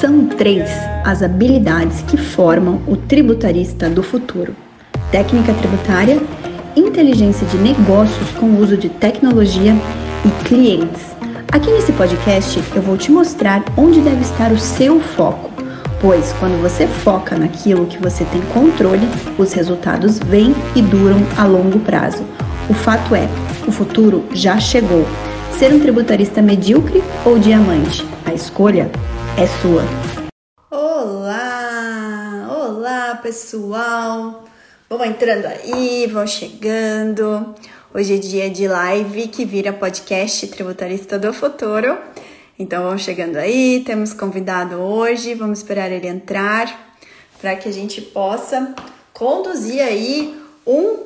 São três as habilidades que formam o tributarista do futuro: técnica tributária, inteligência de negócios com o uso de tecnologia e clientes. Aqui nesse podcast eu vou te mostrar onde deve estar o seu foco, pois quando você foca naquilo que você tem controle, os resultados vêm e duram a longo prazo. O fato é, o futuro já chegou. Ser um tributarista medíocre ou diamante? A escolha é sua. Olá! Olá, pessoal! Vão entrando aí, vão chegando. Hoje é dia de live que vira podcast Tributarista do Futuro. Então vão chegando aí, temos convidado hoje, vamos esperar ele entrar para que a gente possa conduzir aí um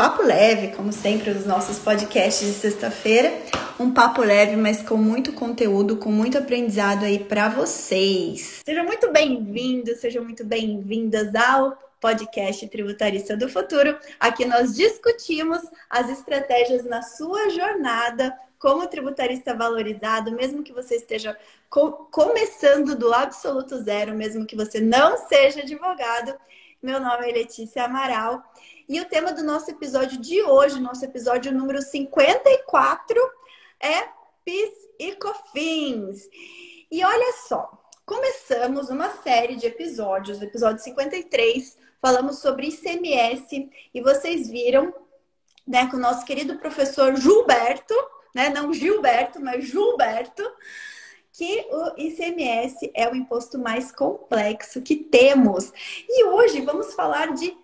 papo leve, como sempre, os nossos podcasts de sexta-feira. Um papo leve, mas com muito conteúdo, com muito aprendizado aí para vocês. Sejam muito bem-vindos, sejam muito bem-vindas ao podcast Tributarista do Futuro. Aqui nós discutimos as estratégias na sua jornada como tributarista valorizado, mesmo que você esteja co começando do absoluto zero, mesmo que você não seja advogado. Meu nome é Letícia Amaral e o tema do nosso episódio de hoje, nosso episódio número 54, é PIS e COFINS. E olha só, começamos uma série de episódios, o episódio 53, falamos sobre ICMS e vocês viram, né, com o nosso querido professor Gilberto, né, não Gilberto, mas Gilberto, que o ICMS é o imposto mais complexo que temos. E hoje vamos falar de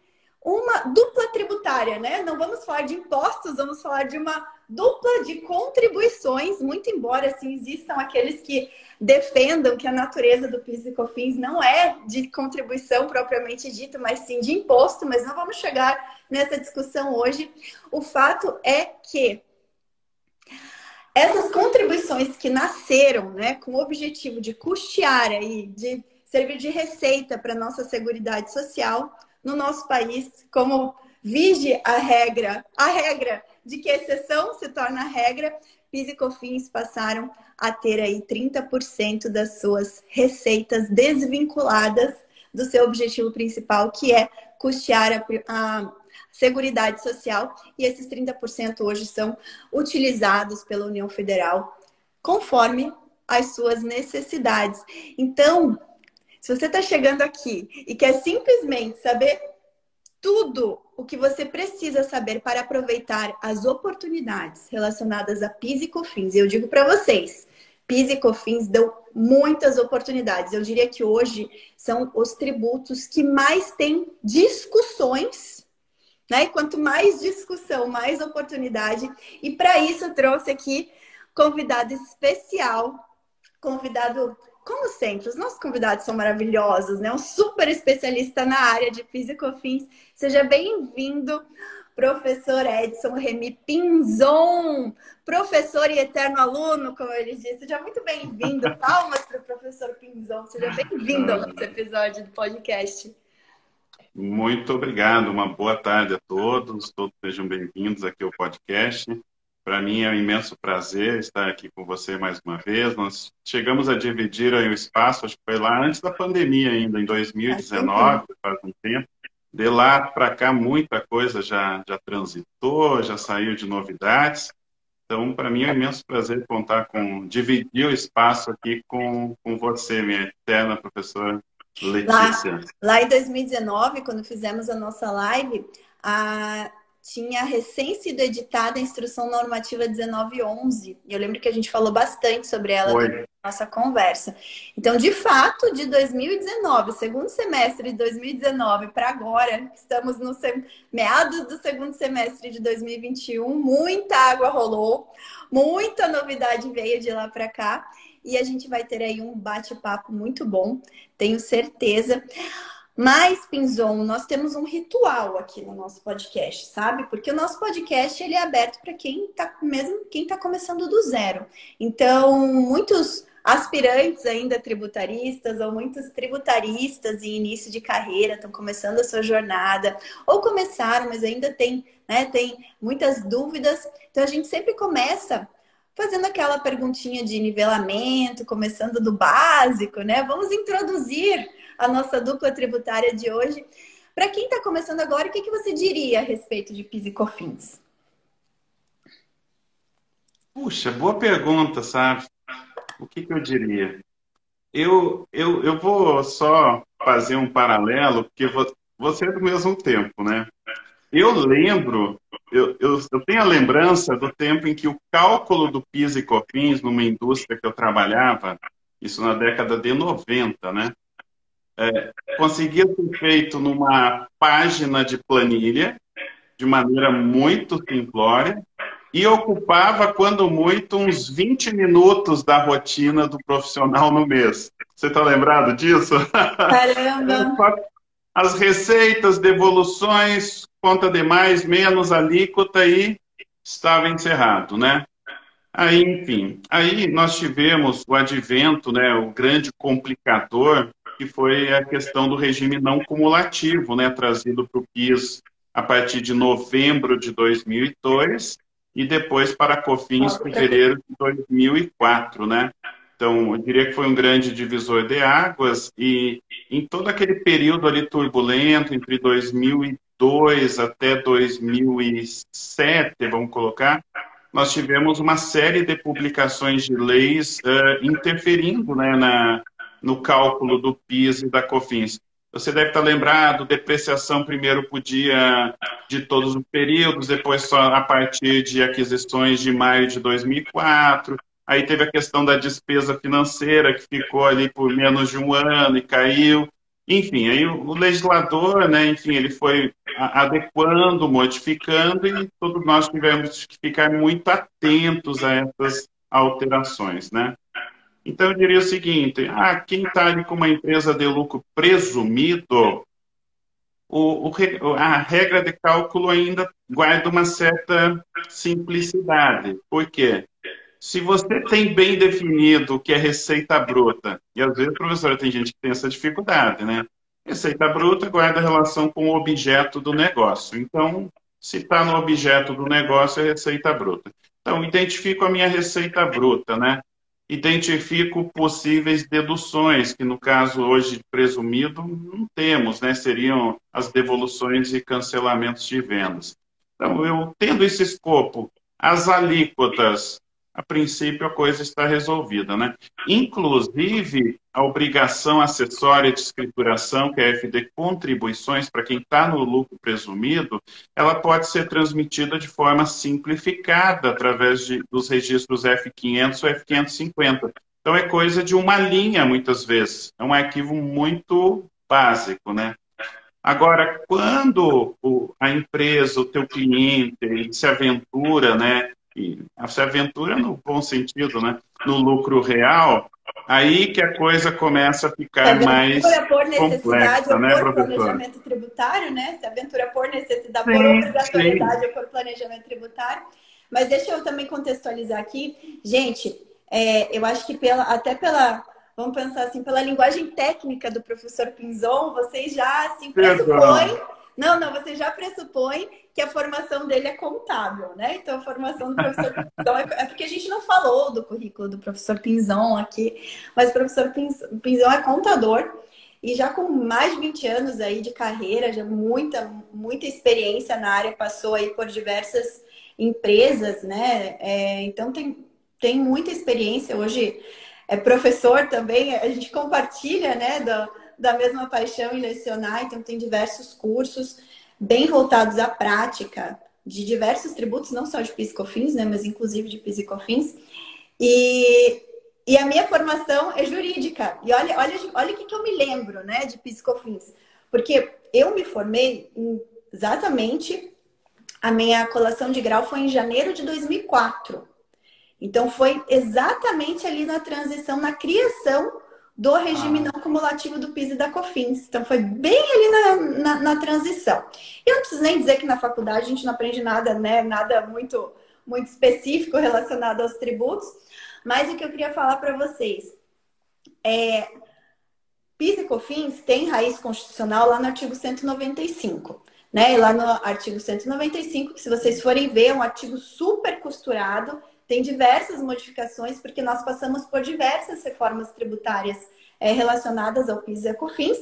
uma dupla tributária, né? Não vamos falar de impostos, vamos falar de uma dupla de contribuições, muito embora assim existam aqueles que defendam que a natureza do PIS e COFINS não é de contribuição propriamente dita, mas sim de imposto, mas não vamos chegar nessa discussão hoje. O fato é que essas contribuições que nasceram, né, com o objetivo de custear aí, de servir de receita para nossa seguridade social, no nosso país, como vige a regra, a regra de que exceção se torna regra, PIS e COFINS passaram a ter aí 30% das suas receitas desvinculadas do seu objetivo principal, que é custear a, a Seguridade Social, e esses 30% hoje são utilizados pela União Federal conforme as suas necessidades. Então, se você está chegando aqui e quer simplesmente saber tudo o que você precisa saber para aproveitar as oportunidades relacionadas a PIS e COFINS, eu digo para vocês, PIS e COFINS dão muitas oportunidades. Eu diria que hoje são os tributos que mais têm discussões, né? E quanto mais discussão, mais oportunidade. E para isso eu trouxe aqui convidado especial, convidado como sempre, os nossos convidados são maravilhosos, né? Um super especialista na área de Físico-Fins. Seja bem-vindo, professor Edson Remy Pinzon, professor e eterno aluno, como ele disse. Seja muito bem-vindo. Palmas para o professor Pinzon. Seja bem-vindo ao nosso episódio do podcast. Muito obrigado. Uma boa tarde a todos. Todos sejam bem-vindos aqui ao podcast. Para mim é um imenso prazer estar aqui com você mais uma vez. Nós chegamos a dividir aí o espaço, acho que foi lá antes da pandemia ainda, em 2019, faz um tempo. De lá para cá, muita coisa já, já transitou, já saiu de novidades. Então, para mim é um imenso prazer contar com, dividir o espaço aqui com, com você, minha eterna professora Letícia. Lá, lá em 2019, quando fizemos a nossa live, a tinha recém sido editada a Instrução Normativa 1911. E eu lembro que a gente falou bastante sobre ela na nossa conversa. Então, de fato, de 2019, segundo semestre de 2019 para agora, estamos no meados do segundo semestre de 2021, muita água rolou, muita novidade veio de lá para cá. E a gente vai ter aí um bate-papo muito bom, tenho certeza. Mas, Pinzon, nós temos um ritual aqui no nosso podcast, sabe? Porque o nosso podcast ele é aberto para quem está mesmo quem está começando do zero. Então, muitos aspirantes ainda tributaristas ou muitos tributaristas em início de carreira estão começando a sua jornada ou começaram, mas ainda tem, né, tem muitas dúvidas. Então a gente sempre começa fazendo aquela perguntinha de nivelamento, começando do básico, né? Vamos introduzir a nossa dupla tributária de hoje. Para quem está começando agora, o que, que você diria a respeito de PIS e COFINS? Puxa, boa pergunta, sabe? O que, que eu diria? Eu, eu, eu vou só fazer um paralelo, porque você é do mesmo tempo, né? Eu lembro, eu, eu, eu, tenho a lembrança do tempo em que o cálculo do PIS e COFINS numa indústria que eu trabalhava, isso na década de 90, né? É, conseguia ser feito numa página de planilha, de maneira muito simplória, e ocupava, quando muito, uns 20 minutos da rotina do profissional no mês. Você está lembrado disso? Caramba! As receitas, devoluções, conta de mais, menos alíquota e estava encerrado, né? Aí, enfim, aí nós tivemos o advento, né, o grande complicador, que foi a questão do regime não cumulativo, né, trazido para o PIS a partir de novembro de 2002, e depois para a COFINS fevereiro de 2004, né? Então, eu diria que foi um grande divisor de águas e em todo aquele período ali turbulento, entre 2002 até 2007, vamos colocar, nós tivemos uma série de publicações de leis uh, interferindo né, na, no cálculo do PIS e da COFINS. Você deve estar lembrado, depreciação primeiro podia de todos os períodos, depois só a partir de aquisições de maio de 2004. Aí teve a questão da despesa financeira, que ficou ali por menos de um ano e caiu. Enfim, aí o legislador, né, enfim, ele foi adequando, modificando e todos nós tivemos que ficar muito atentos a essas alterações, né? Então, eu diria o seguinte: ah, quem está ali com uma empresa de lucro presumido, o, o, a regra de cálculo ainda guarda uma certa simplicidade. Por quê? Se você tem bem definido o que é receita bruta, e às vezes, professora, tem gente que tem essa dificuldade, né? Receita bruta guarda relação com o objeto do negócio. Então, se está no objeto do negócio, é receita bruta. Então, identifico a minha receita bruta, né? Identifico possíveis deduções, que no caso hoje presumido não temos, né? Seriam as devoluções e cancelamentos de vendas. Então, eu tendo esse escopo, as alíquotas a princípio a coisa está resolvida, né? Inclusive, a obrigação acessória de escrituração, que é a FD Contribuições, para quem está no lucro presumido, ela pode ser transmitida de forma simplificada através de, dos registros F500 ou F550. Então, é coisa de uma linha, muitas vezes. É um arquivo muito básico, né? Agora, quando a empresa, o teu cliente, se aventura, né, e se aventura no bom sentido, né? No lucro real, aí que a coisa começa a ficar mais por necessidade complexa, né, por planejamento tributário, né? Se aventura por necessidade, sim, por obrigatoriedade sim. ou por planejamento tributário. Mas deixa eu também contextualizar aqui. Gente, é, eu acho que pela, até pela, vamos pensar assim, pela linguagem técnica do professor Pinzon, vocês já assim, pressupõem não, não, você já pressupõe que a formação dele é contábil, né? Então, a formação do professor Pinzon é, é porque a gente não falou do currículo do professor Pinzon aqui, mas o professor Pinzon é contador e já com mais de 20 anos aí de carreira, já muita, muita experiência na área, passou aí por diversas empresas, né? É, então, tem, tem muita experiência. Hoje é professor também, a gente compartilha, né? Do, da mesma paixão em lecionar, então tem diversos cursos bem voltados à prática de diversos tributos, não só de PIS e COFINS, né, mas inclusive de PIS e. E, a minha formação é jurídica. E olha, olha, olha o que, que eu me lembro, né, de PIS e COFINS. Porque eu me formei exatamente a minha colação de grau foi em janeiro de 2004. Então foi exatamente ali na transição, na criação do regime ah. não cumulativo do PIS e da COFINS. Então, foi bem ali na, na, na, transição. Eu não preciso nem dizer que na faculdade a gente não aprende nada, né? Nada muito, muito específico relacionado aos tributos. Mas o que eu queria falar para vocês é... PIS e COFINS tem raiz constitucional lá no artigo 195. Né? E lá no artigo 195, que se vocês forem ver, é um artigo super costurado, tem diversas modificações, porque nós passamos por diversas reformas tributárias é, relacionadas ao PIS e a COFINS.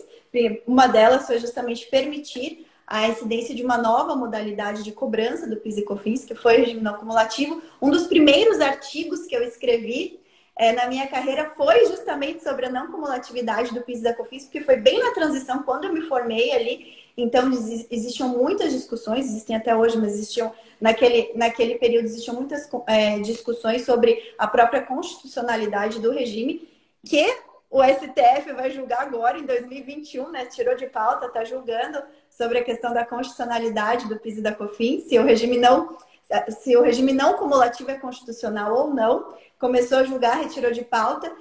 Uma delas foi justamente permitir a incidência de uma nova modalidade de cobrança do PIS e COFINS, que foi o regime não acumulativo. Um dos primeiros artigos que eu escrevi é, na minha carreira foi justamente sobre a não cumulatividade do PIS da COFINS, porque foi bem na transição, quando eu me formei ali. Então, existiam muitas discussões, existem até hoje, mas existiam naquele, naquele período existiam muitas é, discussões sobre a própria constitucionalidade do regime, que o STF vai julgar agora, em 2021, né? Tirou de pauta, está julgando sobre a questão da constitucionalidade do PIS e da COFINS, se o regime não se o regime não cumulativo é constitucional ou não, começou a julgar, retirou de pauta.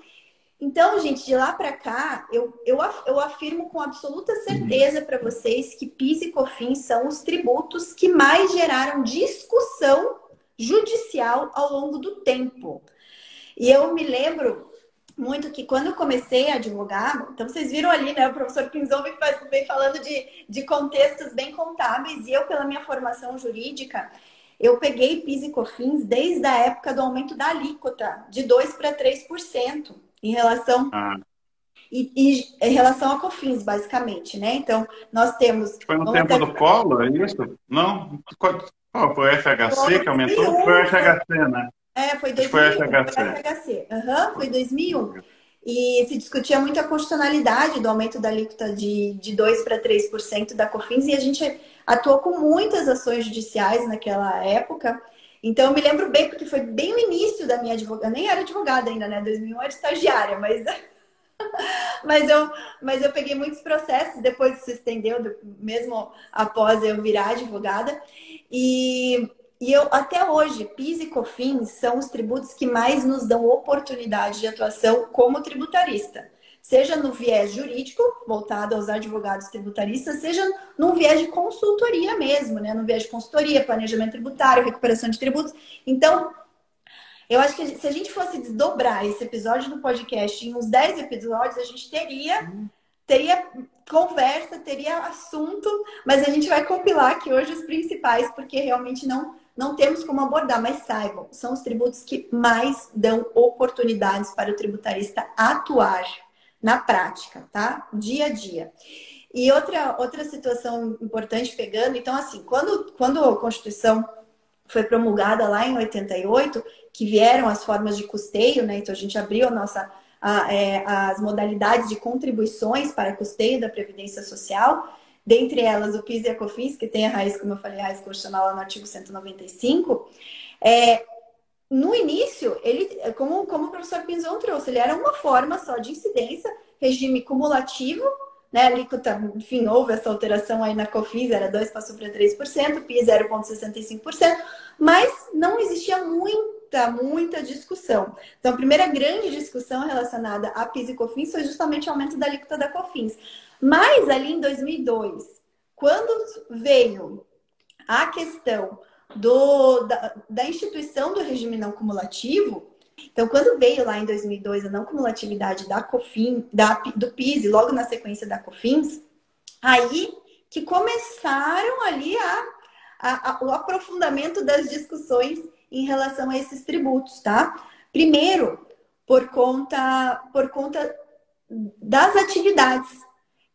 Então, gente, de lá para cá, eu, eu, eu afirmo com absoluta certeza para vocês que PIS e COFINS são os tributos que mais geraram discussão judicial ao longo do tempo. E eu me lembro muito que quando eu comecei a advogar, então vocês viram ali, né? O professor Pinzon vem, falando de, de contextos bem contábeis, e eu, pela minha formação jurídica, eu peguei PIS e COFINS desde a época do aumento da alíquota, de 2% para 3%, em relação. Ah. E, e, em relação a COFINS, basicamente, né? Então, nós temos. Foi no tempo ter... do Collor, é isso? Não? Qual foi o FHC que aumentou? Foi o FHC, né? É, foi 2001. Foi FHC. Foi, FHC. Uhum, foi 2001. E se discutia muito a constitucionalidade do aumento da alíquota de, de 2% para 3% da COFINS, e a gente atuou com muitas ações judiciais naquela época. Então, eu me lembro bem, porque foi bem no início da minha advogada, nem era advogada ainda, né? 2001 era estagiária, mas, mas, eu, mas eu peguei muitos processos, depois se estendeu, mesmo após eu virar advogada. E e eu, até hoje, PIS e COFINS são os tributos que mais nos dão oportunidade de atuação como tributarista. Seja no viés jurídico, voltado aos advogados tributaristas, seja no viés de consultoria mesmo, né? No viés de consultoria, planejamento tributário, recuperação de tributos. Então, eu acho que se a gente fosse desdobrar esse episódio do podcast em uns 10 episódios, a gente teria teria conversa, teria assunto, mas a gente vai compilar aqui hoje os principais, porque realmente não não temos como abordar, mas saibam, são os tributos que mais dão oportunidades para o tributarista atuar na prática, tá? Dia a dia. E outra, outra situação importante pegando, então assim, quando, quando a Constituição foi promulgada lá em 88, que vieram as formas de custeio, né? Então a gente abriu a nossa, a, é, as modalidades de contribuições para custeio da Previdência Social, dentre elas o PIS e a COFINS, que tem a raiz, como eu falei, a raiz constitucional lá no artigo 195, é, no início, ele, como, como o professor Pinzon trouxe, ele era uma forma só de incidência, regime cumulativo, né, alíquota, enfim, houve essa alteração aí na COFINS, era 2, passou para 3%, PIS 0,65%, mas não existia muita, muita discussão. Então, a primeira grande discussão relacionada a PIS e COFINS foi justamente o aumento da alíquota da COFINS. Mas ali em 2002, quando veio a questão do, da, da instituição do regime não cumulativo, então, quando veio lá em 2002 a não cumulatividade da COFIN, da, do PIS, logo na sequência da COFINS, aí que começaram ali a, a, a, o aprofundamento das discussões em relação a esses tributos, tá? Primeiro, por conta, por conta das atividades.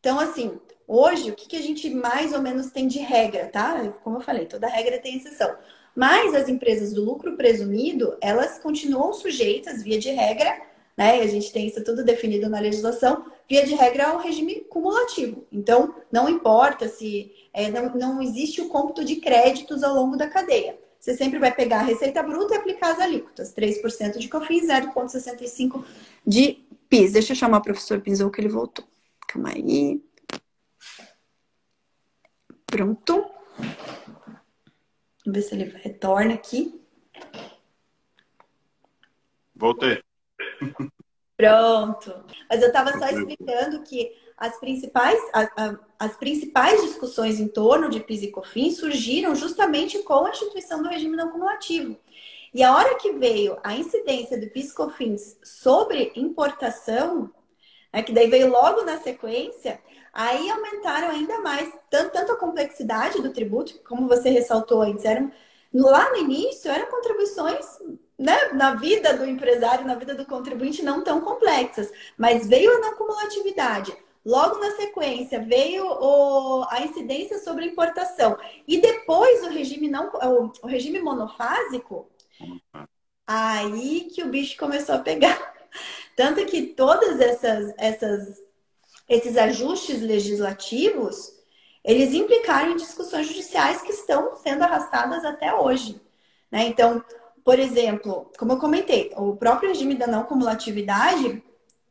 Então, assim, hoje, o que, que a gente mais ou menos tem de regra, tá? Como eu falei, toda regra tem exceção. Mas as empresas do lucro presumido, elas continuam sujeitas, via de regra, né? A gente tem isso tudo definido na legislação, via de regra ao regime cumulativo. Então, não importa se é, não, não existe o cômputo de créditos ao longo da cadeia. Você sempre vai pegar a receita bruta e aplicar as alíquotas. 3% de COFINS, 0,65% de PIS. Deixa eu chamar o professor Pinzou que ele voltou. Calma aí. Pronto. Vamos ver se ele retorna aqui. Voltei. Pronto. Mas eu estava só explicando que as principais, a, a, as principais discussões em torno de PIS e COFINS surgiram justamente com a instituição do regime não cumulativo. E a hora que veio a incidência do PIS e COFINS sobre importação, né, que daí veio logo na sequência, aí aumentaram ainda mais tanto, tanto a complexidade do tributo, como você ressaltou antes, eram, lá no início eram contribuições né, na vida do empresário, na vida do contribuinte, não tão complexas. Mas veio a não cumulatividade. Logo na sequência veio o, a incidência sobre importação. E depois o regime não o, o regime monofásico, aí que o bicho começou a pegar. Tanto que todas essas, essas esses ajustes legislativos, eles implicaram em discussões judiciais que estão sendo arrastadas até hoje. Né? Então, por exemplo, como eu comentei, o próprio regime da não cumulatividade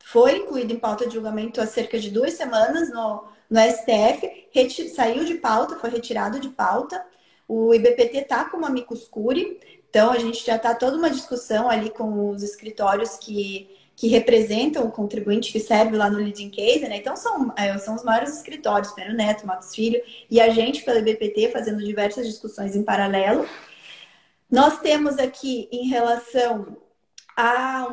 foi incluído em pauta de julgamento há cerca de duas semanas no, no STF, saiu de pauta, foi retirado de pauta. O IBPT está com uma micuscure, então a gente já está toda uma discussão ali com os escritórios que que representam o contribuinte que serve lá no leading case, né? Então são, é, são os maiores escritórios, Pedro Neto, Matos Filho, e a gente pela BPT fazendo diversas discussões em paralelo. Nós temos aqui em relação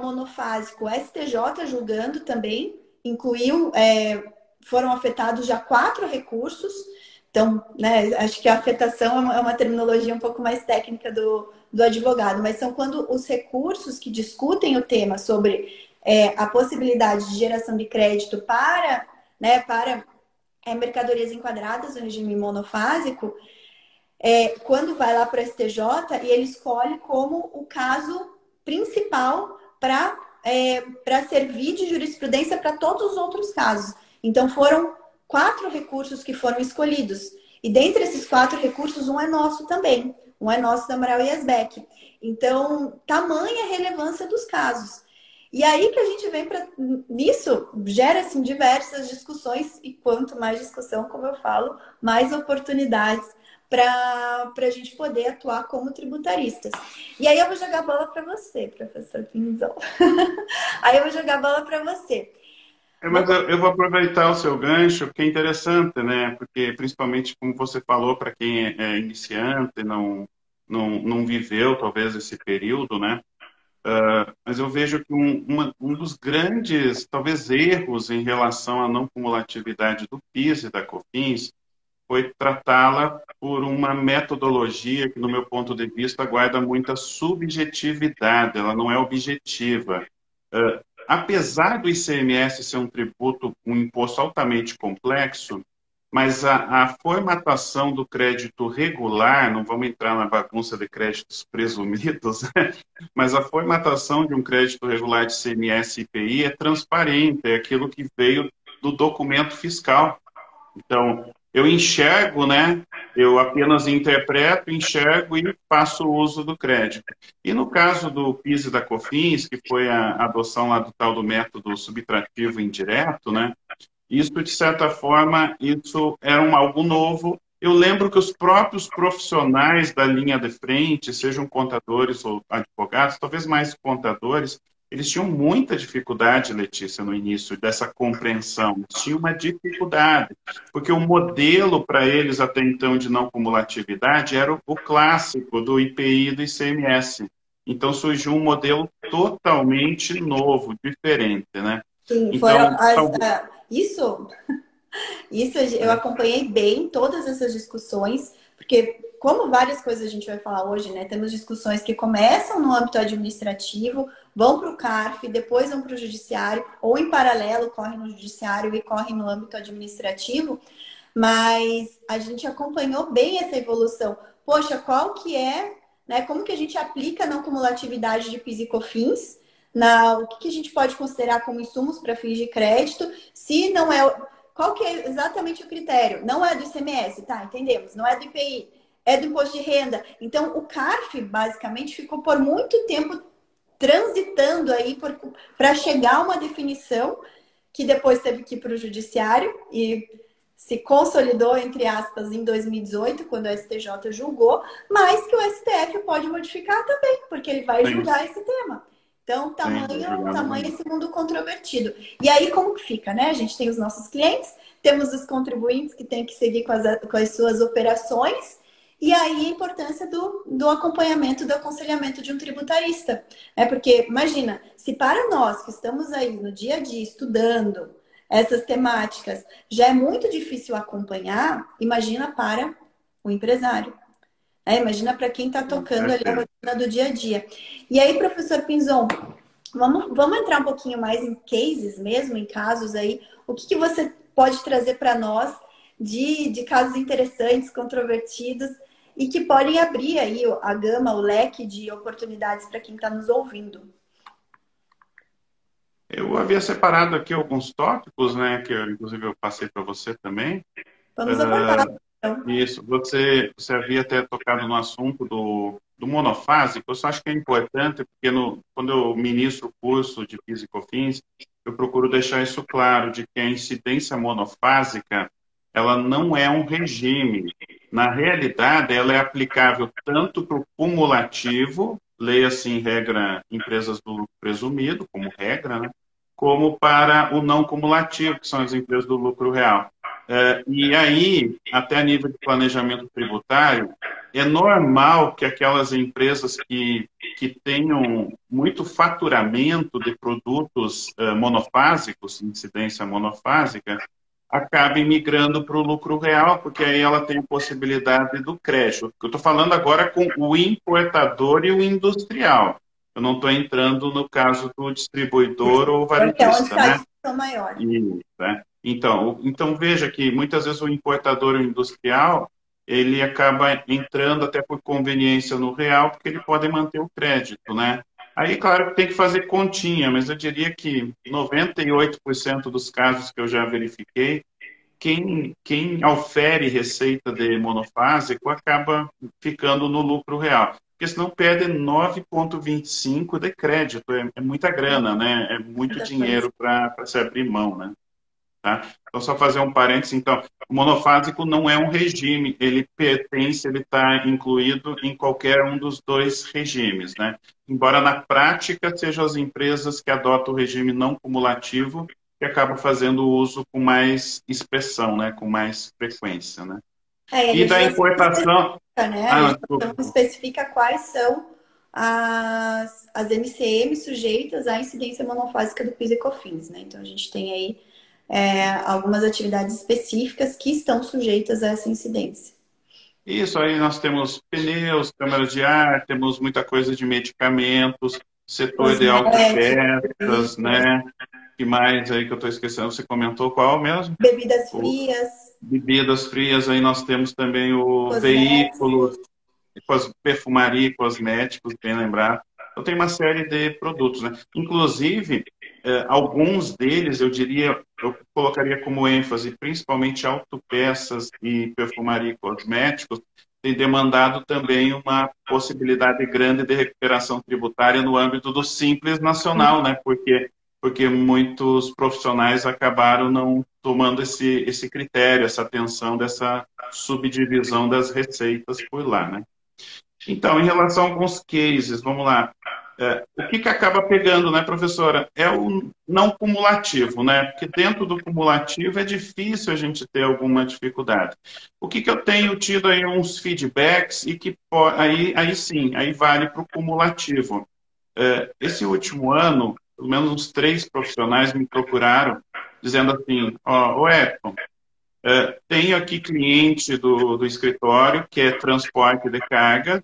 monofásico, o STJ julgando também, incluiu, é, foram afetados já quatro recursos, então, né, acho que a afetação é uma, é uma terminologia um pouco mais técnica do, do advogado, mas são quando os recursos que discutem o tema sobre é, a possibilidade de geração de crédito para, né, para é, mercadorias enquadradas no regime monofásico, é, quando vai lá para o STJ e ele escolhe como o caso principal para é, servir de jurisprudência para todos os outros casos. Então foram quatro recursos que foram escolhidos. E dentre esses quatro recursos, um é nosso também. Um é nosso da Amaral Yasbeck. Então, tamanha relevância dos casos. E aí que a gente vem para nisso gera assim diversas discussões e quanto mais discussão, como eu falo, mais oportunidades para a gente poder atuar como tributaristas. E aí eu vou jogar a bola para você, professor Pinzão. aí eu vou jogar a bola para você. É, mas eu vou aproveitar o seu gancho, que é interessante, né? Porque, principalmente, como você falou, para quem é, é iniciante, não, não, não viveu talvez esse período, né? Uh, mas eu vejo que um, uma, um dos grandes, talvez, erros em relação à não cumulatividade do PIS e da COFINS foi tratá-la por uma metodologia que, no meu ponto de vista, guarda muita subjetividade, ela não é objetiva. Uh, apesar do ICMS ser um tributo, um imposto altamente complexo, mas a, a, formatação do crédito regular, não vamos entrar na bagunça de créditos presumidos, né? mas a formatação de um crédito regular de CMS e IPI é transparente, é aquilo que veio do documento fiscal. Então, eu enxergo, né? Eu apenas interpreto, enxergo e faço uso do crédito. E no caso do PIS e da COFINS, que foi a adoção lá do tal do método subtrativo indireto, né? Isso, de certa forma, isso era um algo novo. Eu lembro que os próprios profissionais da linha de frente, sejam contadores ou advogados, talvez mais contadores, eles tinham muita dificuldade, Letícia, no início dessa compreensão. Eles tinham uma dificuldade, porque o modelo para eles até então de não cumulatividade era o clássico do IPI e do ICMS. Então surgiu um modelo totalmente novo, diferente, né? Sim, então, foram as, isso, isso eu acompanhei bem todas essas discussões, porque como várias coisas a gente vai falar hoje, né? Temos discussões que começam no âmbito administrativo, vão para o CARF, depois vão para o judiciário, ou em paralelo correm no judiciário e correm no âmbito administrativo, mas a gente acompanhou bem essa evolução. Poxa, qual que é, né? Como que a gente aplica a não cumulatividade de PIS e COFINS? na o que a gente pode considerar como insumos para fins de crédito, se não é. Qual que é exatamente o critério? Não é do ICMS, tá? Entendemos. Não é do IPI, é do imposto de renda. Então, o CARF, basicamente, ficou por muito tempo transitando aí para chegar a uma definição que depois teve que ir para o judiciário e se consolidou, entre aspas, em 2018, quando o STJ julgou, mas que o STF pode modificar também, porque ele vai julgar esse tema. Então, tamanho, Sim, tamanho esse mundo controvertido. E aí, como que fica, né? A gente tem os nossos clientes, temos os contribuintes que têm que seguir com as, com as suas operações, e aí a importância do, do acompanhamento, do aconselhamento de um tributarista. É porque, imagina, se para nós que estamos aí no dia a dia estudando essas temáticas já é muito difícil acompanhar, imagina para o empresário. É, imagina para quem está tocando ali a rotina do dia a dia. E aí, professor Pinzon, vamos, vamos entrar um pouquinho mais em cases mesmo, em casos aí. O que, que você pode trazer para nós de, de casos interessantes, controvertidos e que podem abrir aí a gama, o leque de oportunidades para quem está nos ouvindo? Eu havia separado aqui alguns tópicos, né, que eu, inclusive eu passei para você também. Vamos abordar. Uh, então. Isso, você, você havia até tocado no assunto do, do monofásico, eu só acho que é importante, porque no, quando eu ministro o curso de PIS e COFINS, eu procuro deixar isso claro, de que a incidência monofásica, ela não é um regime. Na realidade, ela é aplicável tanto para o cumulativo, leia assim regra empresas do presumido, como regra, né? como para o não cumulativo, que são as empresas do lucro real. É, e aí, até nível de planejamento tributário, é normal que aquelas empresas que, que tenham muito faturamento de produtos uh, monofásicos, incidência monofásica, acabem migrando para o lucro real, porque aí ela tem a possibilidade do crédito. Eu estou falando agora com o importador e o industrial. Eu não estou entrando no caso do distribuidor ou varejista, né? Maior. Isso, né? Então, então veja que muitas vezes o importador ou industrial ele acaba entrando até por conveniência no real, porque ele pode manter o crédito, né? Aí, claro que tem que fazer continha, mas eu diria que 98% dos casos que eu já verifiquei, quem, quem ofere receita de monofásico acaba ficando no lucro real. Porque senão perde 9,25 de crédito. É, é, muita grana, né? É muito dinheiro para se abrir mão, né? Tá? Então, só fazer um parênteses, então, o monofásico não é um regime, ele pertence, ele está incluído em qualquer um dos dois regimes, né? Embora na prática sejam as empresas que adotam o regime não cumulativo que acabam fazendo o uso com mais expressão, né? Com mais frequência, né? É, e da importação... Especifica, né? Ah, então, especifica quais são as, as MCM sujeitas à incidência monofásica do PIS e COFINS, né? Então, a gente tem aí é, algumas atividades específicas que estão sujeitas a essa incidência. Isso, aí nós temos pneus, câmeras de ar, temos muita coisa de medicamentos, setor Os de autopeças, né? que mais aí que eu estou esquecendo? Você comentou qual mesmo? Bebidas frias. O, bebidas frias, aí nós temos também o veículo, perfumaria cosméticos, bem lembrado. Então tem uma série de produtos, né? Inclusive, eh, alguns deles, eu diria, eu colocaria como ênfase, principalmente autopeças e perfumaria e cosméticos, tem demandado também uma possibilidade grande de recuperação tributária no âmbito do Simples Nacional, né? Porque porque muitos profissionais acabaram não tomando esse, esse critério, essa atenção dessa subdivisão das receitas por lá, né? Então, em relação a alguns cases, vamos lá. É, o que, que acaba pegando, né, professora? É o não cumulativo, né? Porque dentro do cumulativo é difícil a gente ter alguma dificuldade. O que, que eu tenho tido aí uns feedbacks e que aí, aí sim, aí vale para o cumulativo. É, esse último ano, pelo menos uns três profissionais me procuraram dizendo assim, ó, oh, é, tenho aqui cliente do, do escritório que é transporte de cargas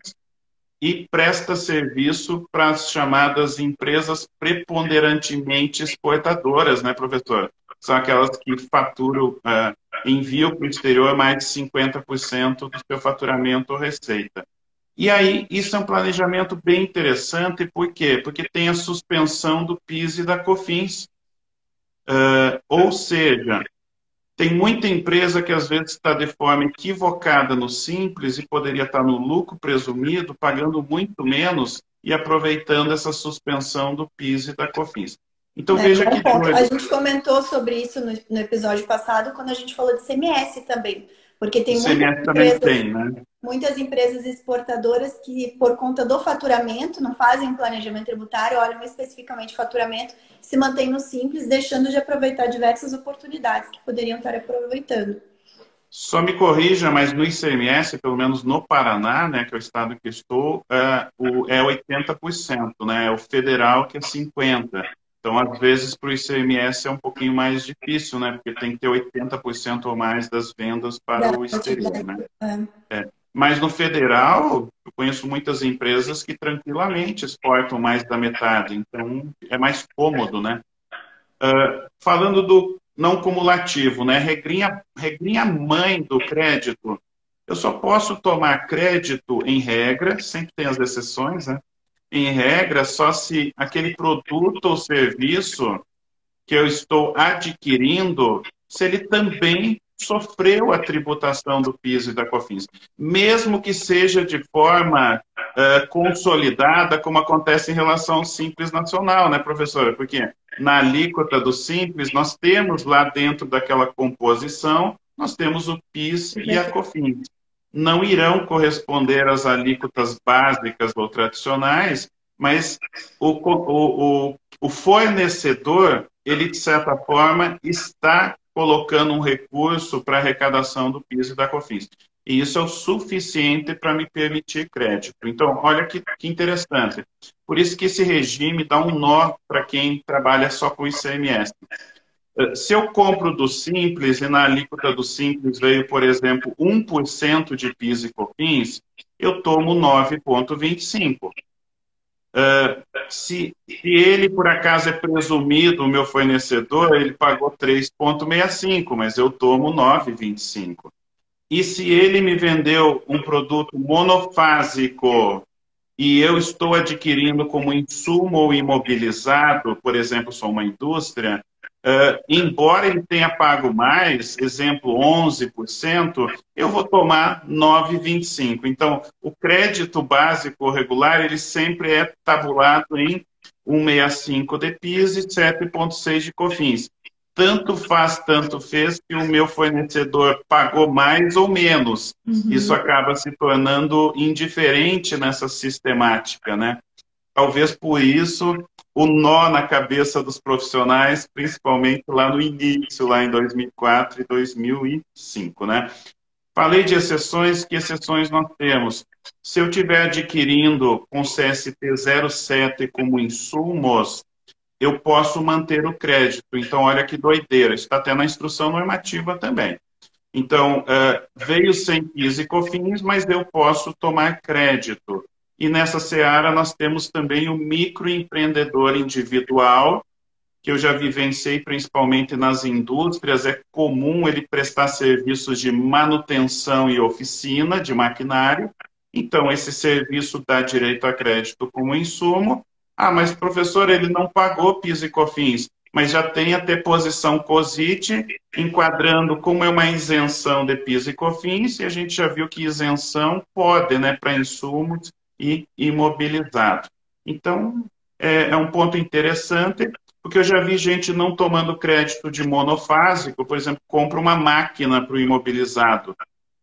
e presta serviço para as chamadas empresas preponderantemente exportadoras, né, professor? São aquelas que faturam, uh, enviam para o exterior mais de 50% do seu faturamento ou receita. E aí, isso é um planejamento bem interessante, por quê? Porque tem a suspensão do PIS e da COFINS. Uh, ou seja, tem muita empresa que às vezes está de forma equivocada no simples e poderia estar no lucro presumido, pagando muito menos e aproveitando essa suspensão do PIS e da COFINS. Então é, veja que coisa. A gente comentou sobre isso no, no, episódio passado quando a gente falou de CMS também, porque tem muitas empresas, tem, né? muitas empresas exportadoras que por conta do faturamento não fazem planejamento tributário, olham especificamente faturamento se mantém no simples, deixando de aproveitar diversas oportunidades que poderiam estar aproveitando. Só me corrija, mas no ICMS, pelo menos no Paraná, né, que é o estado que estou, é, o, é 80%, né? É o federal que é 50%. Então, às vezes, para o ICMS é um pouquinho mais difícil, né? Porque tem que ter 80% ou mais das vendas para o exterior, né? É. Mas no federal, eu conheço muitas empresas que tranquilamente exportam mais da metade, então é mais cômodo, né? Uh, falando do não cumulativo, né? Regrinha, regrinha mãe do crédito. Eu só posso tomar crédito em regra, sempre tem as exceções, né? Em regra, só se aquele produto ou serviço que eu estou adquirindo, se ele também sofreu a tributação do PIS e da COFINS, mesmo que seja de forma uh, consolidada, como acontece em relação ao Simples Nacional, né, professora? Porque na alíquota do Simples, nós temos lá dentro daquela composição, nós temos o PIS e a COFINS. Não irão corresponder às alíquotas básicas ou tradicionais, mas o, o, o, o fornecedor, ele, de certa forma, está colocando um recurso para arrecadação do PIS e da COFINS. E isso é o suficiente para me permitir crédito. Então, olha que, que, interessante. Por isso que esse regime dá um nó para quem trabalha só com ICMS. Se eu compro do Simples e na alíquota do Simples veio, por exemplo, 1% de PIS e COFINS, eu tomo 9,25%. Uh, se, se, ele, por acaso, é presumido o meu fornecedor, ele pagou 3,65, mas eu tomo 9,25. E se ele me vendeu um produto monofásico e eu estou adquirindo como insumo ou imobilizado, por exemplo, sou uma indústria, Uh, embora ele tenha pago mais, exemplo 11%, eu vou tomar 9,25%. Então, o crédito básico regular, ele sempre é tabulado em 1,65 de PIS e 7,6 de COFINS. Tanto faz, tanto fez que o meu fornecedor pagou mais ou menos. Uhum. Isso acaba se tornando indiferente nessa sistemática, né? Talvez por isso o nó na cabeça dos profissionais, principalmente lá no início, lá em 2004 e 2005, né? Falei de exceções, que exceções nós temos? Se eu estiver adquirindo com CST 07 como insumos, eu posso manter o crédito. Então, olha que doideira, está até na instrução normativa também. Então, uh, veio sem PIS e COFINS, mas eu posso tomar crédito. E nessa seara nós temos também o microempreendedor individual, que eu já vivenciei principalmente nas indústrias. É comum ele prestar serviços de manutenção e oficina de maquinário. Então, esse serviço dá direito a crédito como insumo. Ah, mas professor, ele não pagou PIS e COFINS, mas já tem a deposição COSIT, enquadrando como é uma isenção de PIS e COFINS, e a gente já viu que isenção pode, né, para insumos, e imobilizado. Então, é, é um ponto interessante, porque eu já vi gente não tomando crédito de monofásico, por exemplo, compra uma máquina para o imobilizado.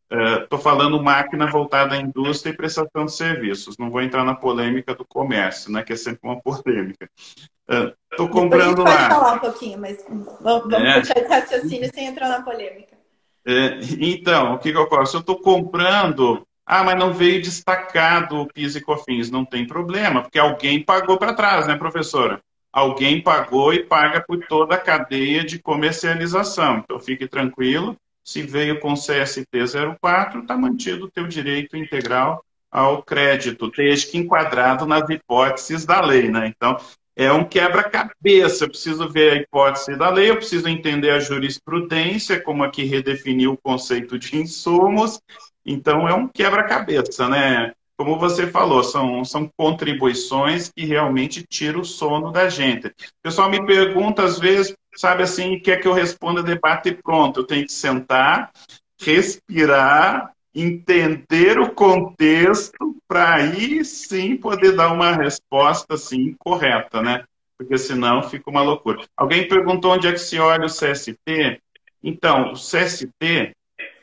Estou uh, falando máquina voltada à indústria e prestação de serviços. Não vou entrar na polêmica do comércio, né, que é sempre uma polêmica. Estou uh, comprando lá. Pode falar um pouquinho, mas vamos, vamos é. esse raciocínio sem entrar na polêmica. É, então, o que, que eu faço? Eu estou comprando ah, mas não veio destacado o PIS e COFINS. Não tem problema, porque alguém pagou para trás, né, professora? Alguém pagou e paga por toda a cadeia de comercialização. Então, fique tranquilo. Se veio com CST 04, está mantido o teu direito integral ao crédito, desde que enquadrado nas hipóteses da lei, né? Então, é um quebra-cabeça. Eu preciso ver a hipótese da lei, eu preciso entender a jurisprudência, como aqui redefiniu o conceito de insumos, então, é um quebra-cabeça, né? Como você falou, são, são contribuições que realmente tiram o sono da gente. O pessoal me pergunta, às vezes, sabe assim, quer que eu responda debate pronto. Eu tenho que sentar, respirar, entender o contexto, para aí sim poder dar uma resposta assim, correta, né? Porque senão fica uma loucura. Alguém perguntou onde é que se olha o CST. Então, o CST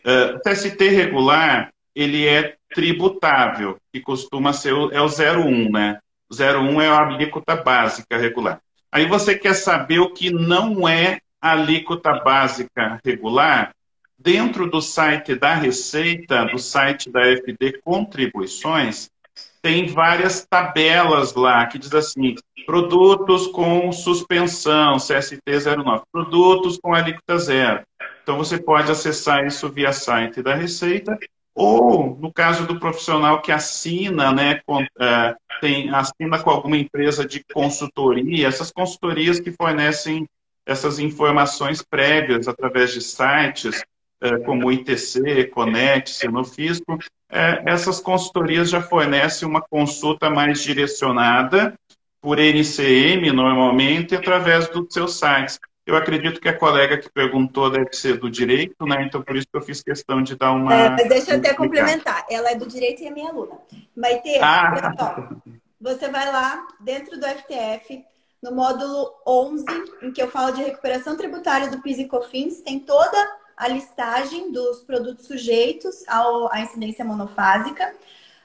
Uh, o TST regular, ele é tributável, que costuma ser o, é o 01, né? O 01 é a alíquota básica regular. Aí você quer saber o que não é alíquota básica regular? Dentro do site da Receita, do site da FD Contribuições, tem várias tabelas lá que diz assim: produtos com suspensão, CST 09, produtos com alíquota zero. Então você pode acessar isso via site da Receita ou no caso do profissional que assina, né, uh, tem, assina com alguma empresa de consultoria, essas consultorias que fornecem essas informações prévias através de sites uh, como ITC, Conet, Senofisco, uh, essas consultorias já fornecem uma consulta mais direcionada por NCM, normalmente, através dos seus sites. Eu acredito que a colega que perguntou deve ser do direito, né? Então, por isso que eu fiz questão de dar uma. É, mas deixa eu até complementar. Ela é do direito e é minha aluna. Maite, ah. você vai lá dentro do FTF, no módulo 11, em que eu falo de recuperação tributária do PIS e COFINS, tem toda a listagem dos produtos sujeitos ao, à incidência monofásica.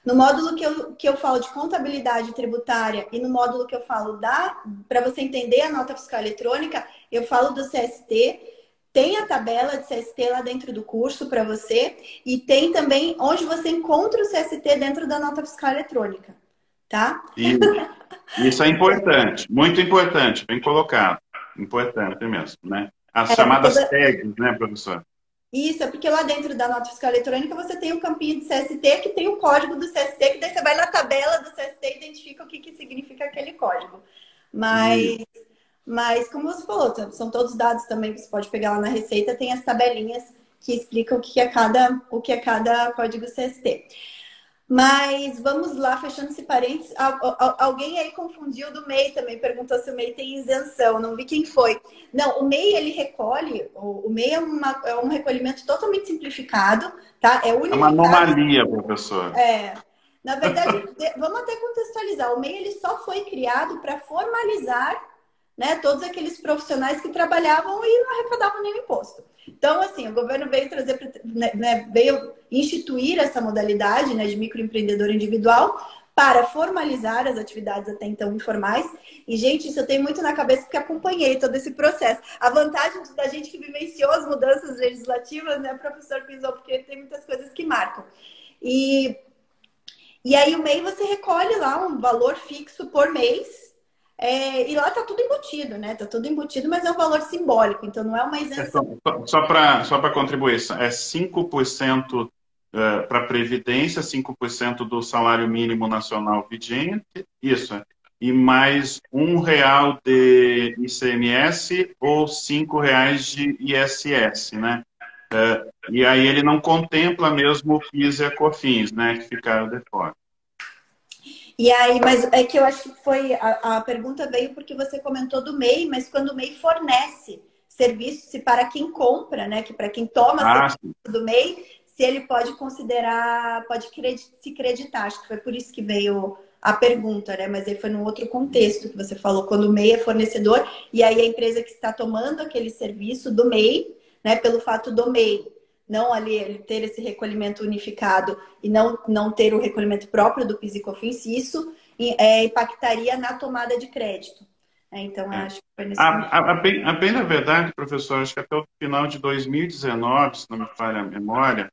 No módulo que eu, que eu falo de contabilidade tributária e no módulo que eu falo da para você entender a nota fiscal eletrônica, eu falo do CST. Tem a tabela de CST lá dentro do curso para você e tem também onde você encontra o CST dentro da nota fiscal eletrônica, tá? Isso, isso é importante, muito importante, bem colocado, importante mesmo, né? As é, chamadas toda... tags, né, professor? Isso, é porque lá dentro da nota fiscal eletrônica você tem um campinho de CST que tem o código do CST, que daí você vai na tabela do CST e identifica o que, que significa aquele código. Mas, mas, como você falou, são todos dados também que você pode pegar lá na receita, tem as tabelinhas que explicam o que é cada, o que é cada código CST. Mas vamos lá, fechando esse parênteses. Alguém aí confundiu do MEI também, perguntou se o MEI tem isenção. Não vi quem foi. Não, o MEI ele recolhe, o MEI é, uma, é um recolhimento totalmente simplificado, tá? É, unificado. é uma anomalia, professor. É. Na verdade, vamos até contextualizar. O MEI ele só foi criado para formalizar né, todos aqueles profissionais que trabalhavam e não arrecadavam nenhum imposto. Então, assim, o governo veio trazer, né, né, veio instituir essa modalidade né, de microempreendedor individual para formalizar as atividades até então informais. E, gente, isso eu tenho muito na cabeça porque acompanhei todo esse processo. A vantagem da gente que vivenciou as mudanças legislativas, né, professor Pisou, porque tem muitas coisas que marcam. E, e aí, o MEI, você recolhe lá um valor fixo por mês, é, e lá está tudo embutido, né? Está tudo embutido, mas é um valor simbólico, então não é uma isenção. É só só para só contribuir, é 5% é, para a Previdência, 5% do salário mínimo nacional vigente, isso, é. e mais um real de ICMS ou cinco reais de ISS, né? É, e aí ele não contempla mesmo o PIS e a COFINS, né? Que ficaram de fora. E aí, mas é que eu acho que foi a, a pergunta veio porque você comentou do MEI, mas quando o MEI fornece serviço, se para quem compra, né, que para quem toma ah, serviço do MEI, se ele pode considerar, pode se creditar. Acho que foi por isso que veio a pergunta, né? Mas aí foi num outro contexto que você falou, quando o MEI é fornecedor, e aí a empresa que está tomando aquele serviço do MEI, né, pelo fato do MEI não ali ele ter esse recolhimento unificado e não, não ter o recolhimento próprio do PIS e COFINS, isso é, impactaria na tomada de crédito. É, então, é. acho que foi nesse a, a, a, bem, a bem na verdade, professor, acho que até o final de 2019, se não me falha a memória,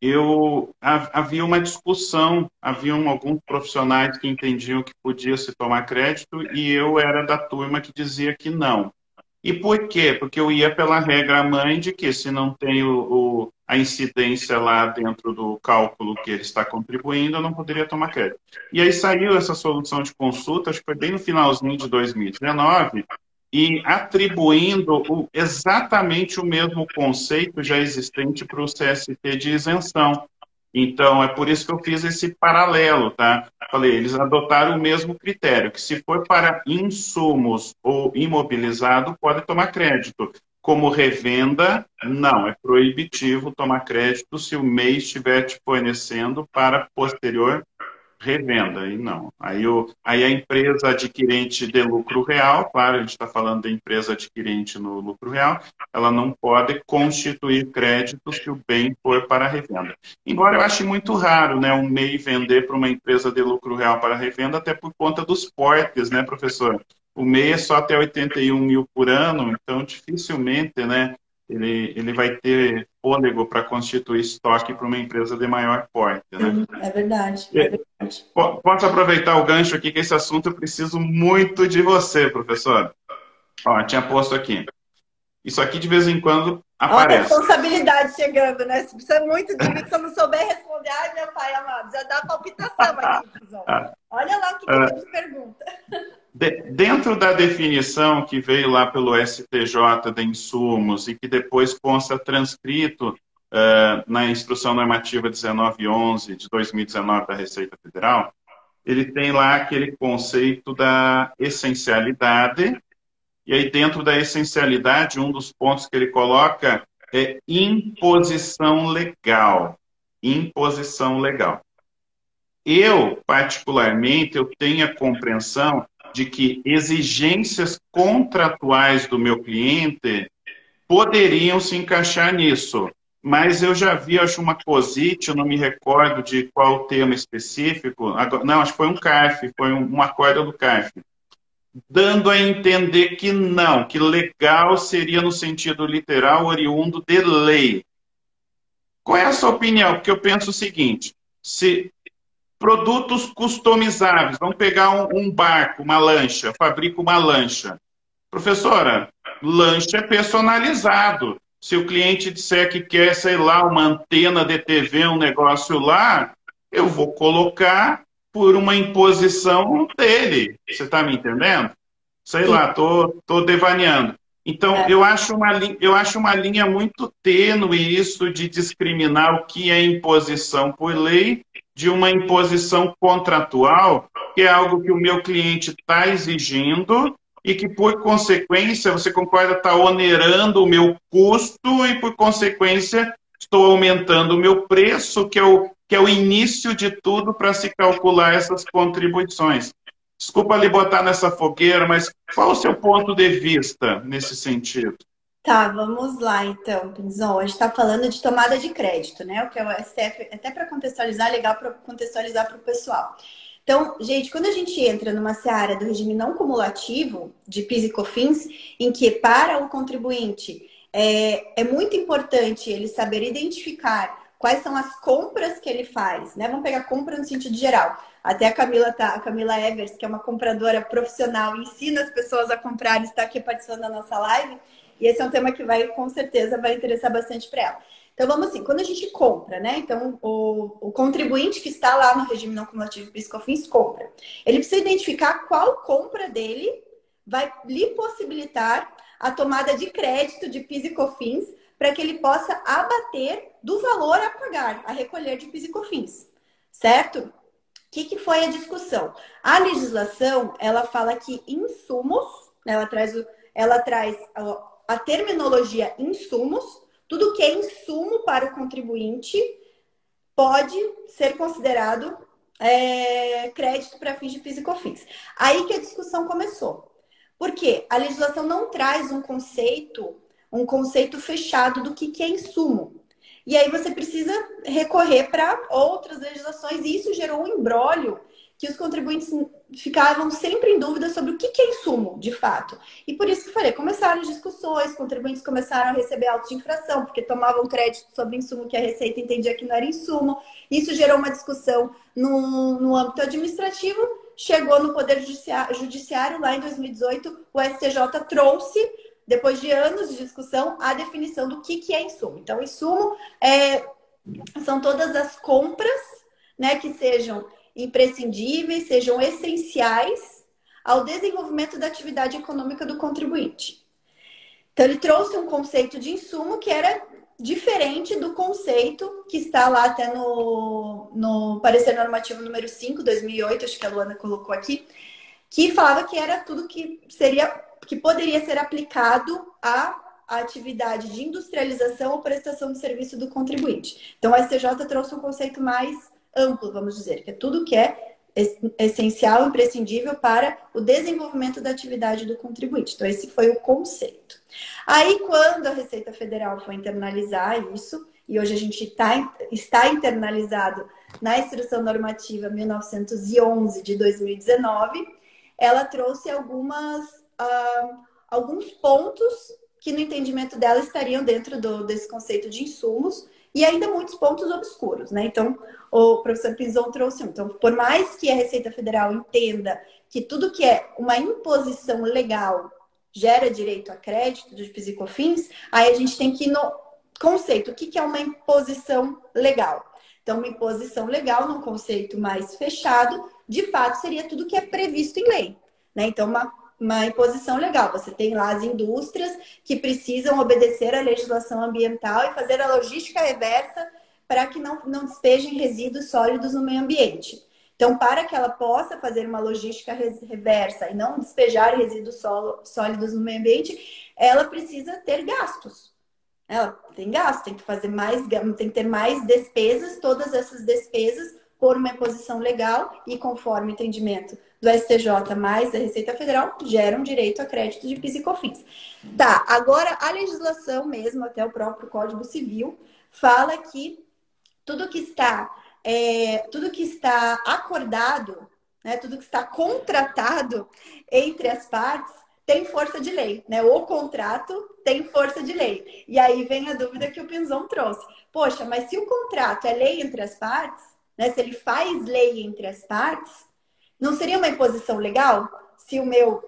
eu havia uma discussão, haviam alguns profissionais que entendiam que podia se tomar crédito e eu era da turma que dizia que não. E por quê? Porque eu ia pela regra mãe de que se não tem o, o, a incidência lá dentro do cálculo que ele está contribuindo, eu não poderia tomar crédito. E aí saiu essa solução de consulta, acho que foi bem no finalzinho de 2019, e atribuindo o, exatamente o mesmo conceito já existente para o CST de isenção. Então, é por isso que eu fiz esse paralelo, tá? Falei, eles adotaram o mesmo critério, que se for para insumos ou imobilizado, pode tomar crédito. Como revenda, não, é proibitivo tomar crédito se o MEI estiver te fornecendo para posterior revenda, aí não. Aí, o, aí a empresa adquirente de lucro real, claro, a gente está falando da empresa adquirente no lucro real, ela não pode constituir crédito se o bem for para revenda. Embora eu ache muito raro né, um MEI vender para uma empresa de lucro real para revenda, até por conta dos portes, né, professor? O MEI é só até 81 mil por ano, então dificilmente né, ele, ele vai ter fôlego para constituir estoque para uma empresa de maior porte. Né? É verdade, é verdade. Posso aproveitar o gancho aqui, que esse assunto eu preciso muito de você, professor. Ó, tinha posto aqui. Isso aqui, de vez em quando, aparece. Olha a responsabilidade chegando, né? Se precisa muito de mim, se eu não souber responder, ai, meu pai amado, já dá palpitação aqui, Olha lá o que, que uh, ele pergunta. De, dentro da definição que veio lá pelo STJ de insumos e que depois consta transcrito uh, na Instrução Normativa 1911 de 2019 da Receita Federal, ele tem lá aquele conceito da essencialidade, e aí dentro da essencialidade, um dos pontos que ele coloca é imposição legal. Imposição legal. Eu, particularmente, eu tenho a compreensão de que exigências contratuais do meu cliente poderiam se encaixar nisso. Mas eu já vi, acho, uma COSIT, eu não me recordo de qual tema específico. Não, acho que foi um CARF, foi um, acordo do CARF. Dando a entender que não, que legal seria no sentido literal, oriundo de lei. Qual é a sua opinião? Porque eu penso o seguinte: se produtos customizáveis, vamos pegar um, um barco, uma lancha, fabrico uma lancha. Professora, lancha é personalizado. Se o cliente disser que quer, sei lá, uma antena de TV, um negócio lá, eu vou colocar por uma imposição dele. Você está me entendendo? Sei Sim. lá, tô, tô devaneando. Então, é. eu, acho uma, eu acho uma linha muito tênue isso de discriminar o que é imposição por lei de uma imposição contratual, que é algo que o meu cliente está exigindo e que, por consequência, você concorda, está onerando o meu custo e, por consequência, estou aumentando o meu preço, que é o, que é o início de tudo para se calcular essas contribuições. Desculpa lhe botar nessa fogueira, mas qual o seu ponto de vista nesse sentido? Tá, vamos lá então, Pinzon. A gente está falando de tomada de crédito, né? O que é o STF, até para contextualizar, legal para contextualizar para o pessoal. Então, gente, quando a gente entra numa seara do regime não cumulativo de PIS e COFINS, em que para o contribuinte é, é muito importante ele saber identificar quais são as compras que ele faz, né? Vamos pegar compra no sentido geral. Até a Camila tá, a Camila Evers, que é uma compradora profissional, ensina as pessoas a comprar, está aqui participando da nossa live. E esse é um tema que vai, com certeza, vai interessar bastante para ela. Então, vamos assim, quando a gente compra, né? Então, o, o contribuinte que está lá no regime não cumulativo PIS/COFINS compra. Ele precisa identificar qual compra dele vai lhe possibilitar a tomada de crédito de PIS e COFINS para que ele possa abater do valor a pagar, a recolher de PIS e COFINS, certo? O que, que foi a discussão? A legislação, ela fala que insumos, ela traz, ela traz a terminologia insumos, tudo que é insumo para o contribuinte pode ser considerado é, crédito para fins de PIS e COFINS. Aí que a discussão começou. Porque a legislação não traz um conceito, um conceito fechado do que, que é insumo. E aí você precisa recorrer para outras legislações, e isso gerou um embrólio que os contribuintes ficavam sempre em dúvida sobre o que é insumo, de fato. E por isso que falei, começaram as discussões, contribuintes começaram a receber autos de infração, porque tomavam crédito sobre insumo que a Receita entendia que não era insumo. Isso gerou uma discussão no, no âmbito administrativo, chegou no Poder Judiciário, Judiciário lá em 2018, o STJ trouxe, depois de anos de discussão, a definição do que, que é insumo. Então, insumo é, são todas as compras né, que sejam imprescindíveis, sejam essenciais ao desenvolvimento da atividade econômica do contribuinte. Então, ele trouxe um conceito de insumo que era diferente do conceito que está lá até no, no parecer normativo número 5, 2008, acho que a Luana colocou aqui, que falava que era tudo que seria que poderia ser aplicado à atividade de industrialização ou prestação de serviço do contribuinte. Então, o STJ trouxe um conceito mais amplo, vamos dizer, que é tudo que é essencial, imprescindível para o desenvolvimento da atividade do contribuinte. Então, esse foi o conceito. Aí, quando a Receita Federal foi internalizar isso, e hoje a gente tá, está internalizado na Instrução Normativa 1911 de 2019, ela trouxe algumas, uh, alguns pontos que, no entendimento dela, estariam dentro do, desse conceito de insumos, e ainda muitos pontos obscuros, né? Então, o professor Pinzon trouxe. Então, por mais que a Receita Federal entenda que tudo que é uma imposição legal gera direito a crédito dos PIS aí a gente tem que ir no conceito. O que é uma imposição legal? Então, uma imposição legal, num conceito mais fechado, de fato seria tudo que é previsto em lei. Né? Então, uma, uma imposição legal. Você tem lá as indústrias que precisam obedecer à legislação ambiental e fazer a logística reversa para que não, não despejem resíduos sólidos no meio ambiente. Então, para que ela possa fazer uma logística reversa e não despejar resíduos sólidos no meio ambiente, ela precisa ter gastos. Ela tem gasto, tem que fazer mais, tem que ter mais despesas, todas essas despesas por uma imposição legal e conforme o entendimento do STJ mais da Receita Federal, geram direito a crédito de PIS e COFINS. Tá, agora a legislação mesmo, até o próprio Código Civil, fala que tudo que está é, tudo que está acordado, né, tudo que está contratado entre as partes tem força de lei, né? O contrato tem força de lei. E aí vem a dúvida que o Pinzon trouxe. Poxa, mas se o contrato é lei entre as partes, né? Se ele faz lei entre as partes, não seria uma imposição legal? Se o meu,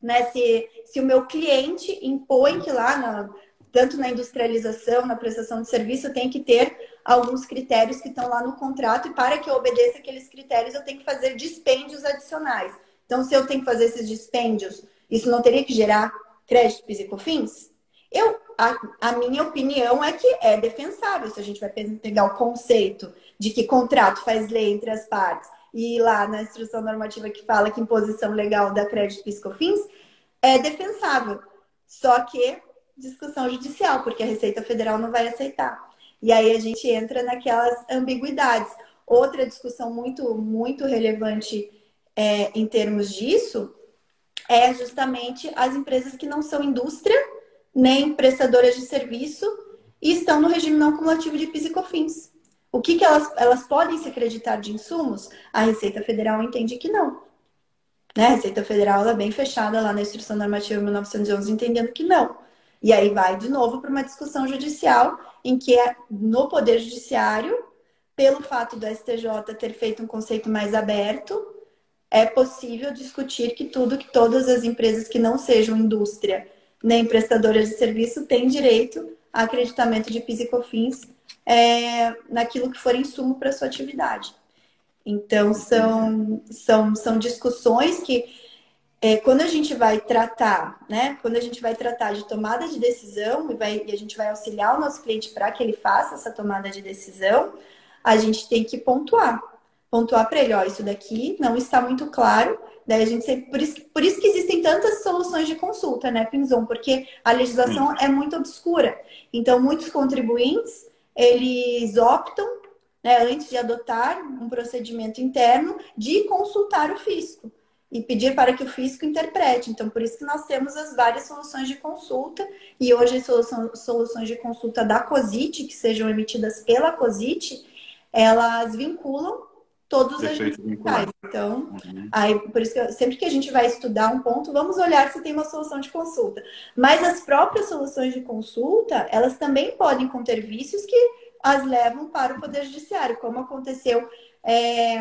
né? Se, se o meu cliente impõe que lá na, tanto na industrialização, na prestação de serviço, eu tenho que ter alguns critérios que estão lá no contrato, e para que eu obedeça aqueles critérios, eu tenho que fazer dispêndios adicionais. Então, se eu tenho que fazer esses dispêndios, isso não teria que gerar crédito PIS? Eu, a, a, minha opinião é que é defensável se a gente vai pegar o conceito de que contrato faz lei entre as partes e lá na instrução normativa que fala que imposição legal da crédito PIS é defensável. Só que discussão judicial, porque a Receita Federal não vai aceitar. E aí a gente entra naquelas ambiguidades. Outra discussão muito, muito relevante é, em termos disso é justamente as empresas que não são indústria nem prestadoras de serviço e estão no regime não cumulativo de PIS e COFINS. O que, que elas, elas podem se acreditar de insumos? A Receita Federal entende que não. Né? A Receita Federal é bem fechada lá na Instrução Normativa 1911, entendendo que não. E aí vai de novo para uma discussão judicial em que é no Poder Judiciário, pelo fato do STJ ter feito um conceito mais aberto, é possível discutir que tudo, que todas as empresas que não sejam indústria nem prestadoras de serviço têm direito a acreditamento de PIS e COFINS é, naquilo que for insumo para sua atividade. Então, são, são, são discussões que é, quando a gente vai tratar, né? Quando a gente vai tratar de tomada de decisão e, vai, e a gente vai auxiliar o nosso cliente para que ele faça essa tomada de decisão, a gente tem que pontuar. Pontuar para ele, ó, isso daqui não está muito claro. Daí a gente sempre, por isso, por isso que existem tantas soluções de consulta, né, Pinzon? Porque a legislação Sim. é muito obscura. Então, muitos contribuintes, eles optam, né, antes de adotar um procedimento interno, de consultar o fisco e pedir para que o fisco interprete. Então, por isso que nós temos as várias soluções de consulta, e hoje as soluções de consulta da COSIT, que sejam emitidas pela COSIT, elas vinculam todos os agentes fiscais. Então, uhum. aí, por isso que sempre que a gente vai estudar um ponto, vamos olhar se tem uma solução de consulta. Mas as próprias soluções de consulta, elas também podem conter vícios que as levam para o Poder Judiciário, como aconteceu. É,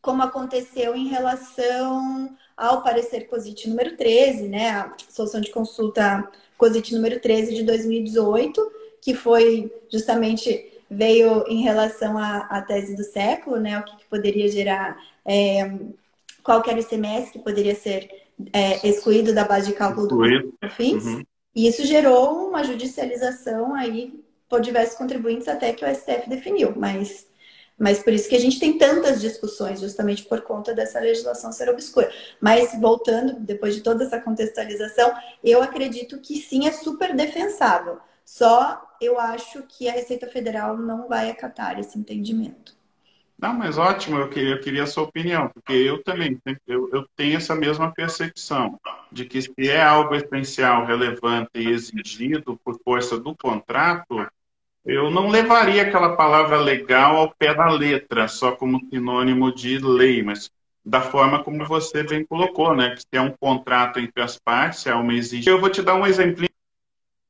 como aconteceu em relação ao parecer COSIT número 13, né, a solução de consulta COSIT número 13 de 2018, que foi justamente veio em relação à, à tese do século, né, o que, que poderia gerar, é, qual era o ICMS que poderia ser é, excluído da base de cálculo do fins, uhum. e isso gerou uma judicialização aí por diversos contribuintes até que o STF definiu, mas mas por isso que a gente tem tantas discussões, justamente por conta dessa legislação ser obscura. Mas voltando, depois de toda essa contextualização, eu acredito que sim é super defensável. Só eu acho que a Receita Federal não vai acatar esse entendimento. Não, mas ótimo, eu queria, eu queria a sua opinião, porque eu também eu, eu tenho essa mesma percepção de que se é algo essencial, relevante e exigido por força do contrato, eu não levaria aquela palavra legal ao pé da letra, só como sinônimo de lei, mas da forma como você bem colocou, né? Que se é um contrato entre as partes, é uma exigência. Eu vou te dar um exemplinho,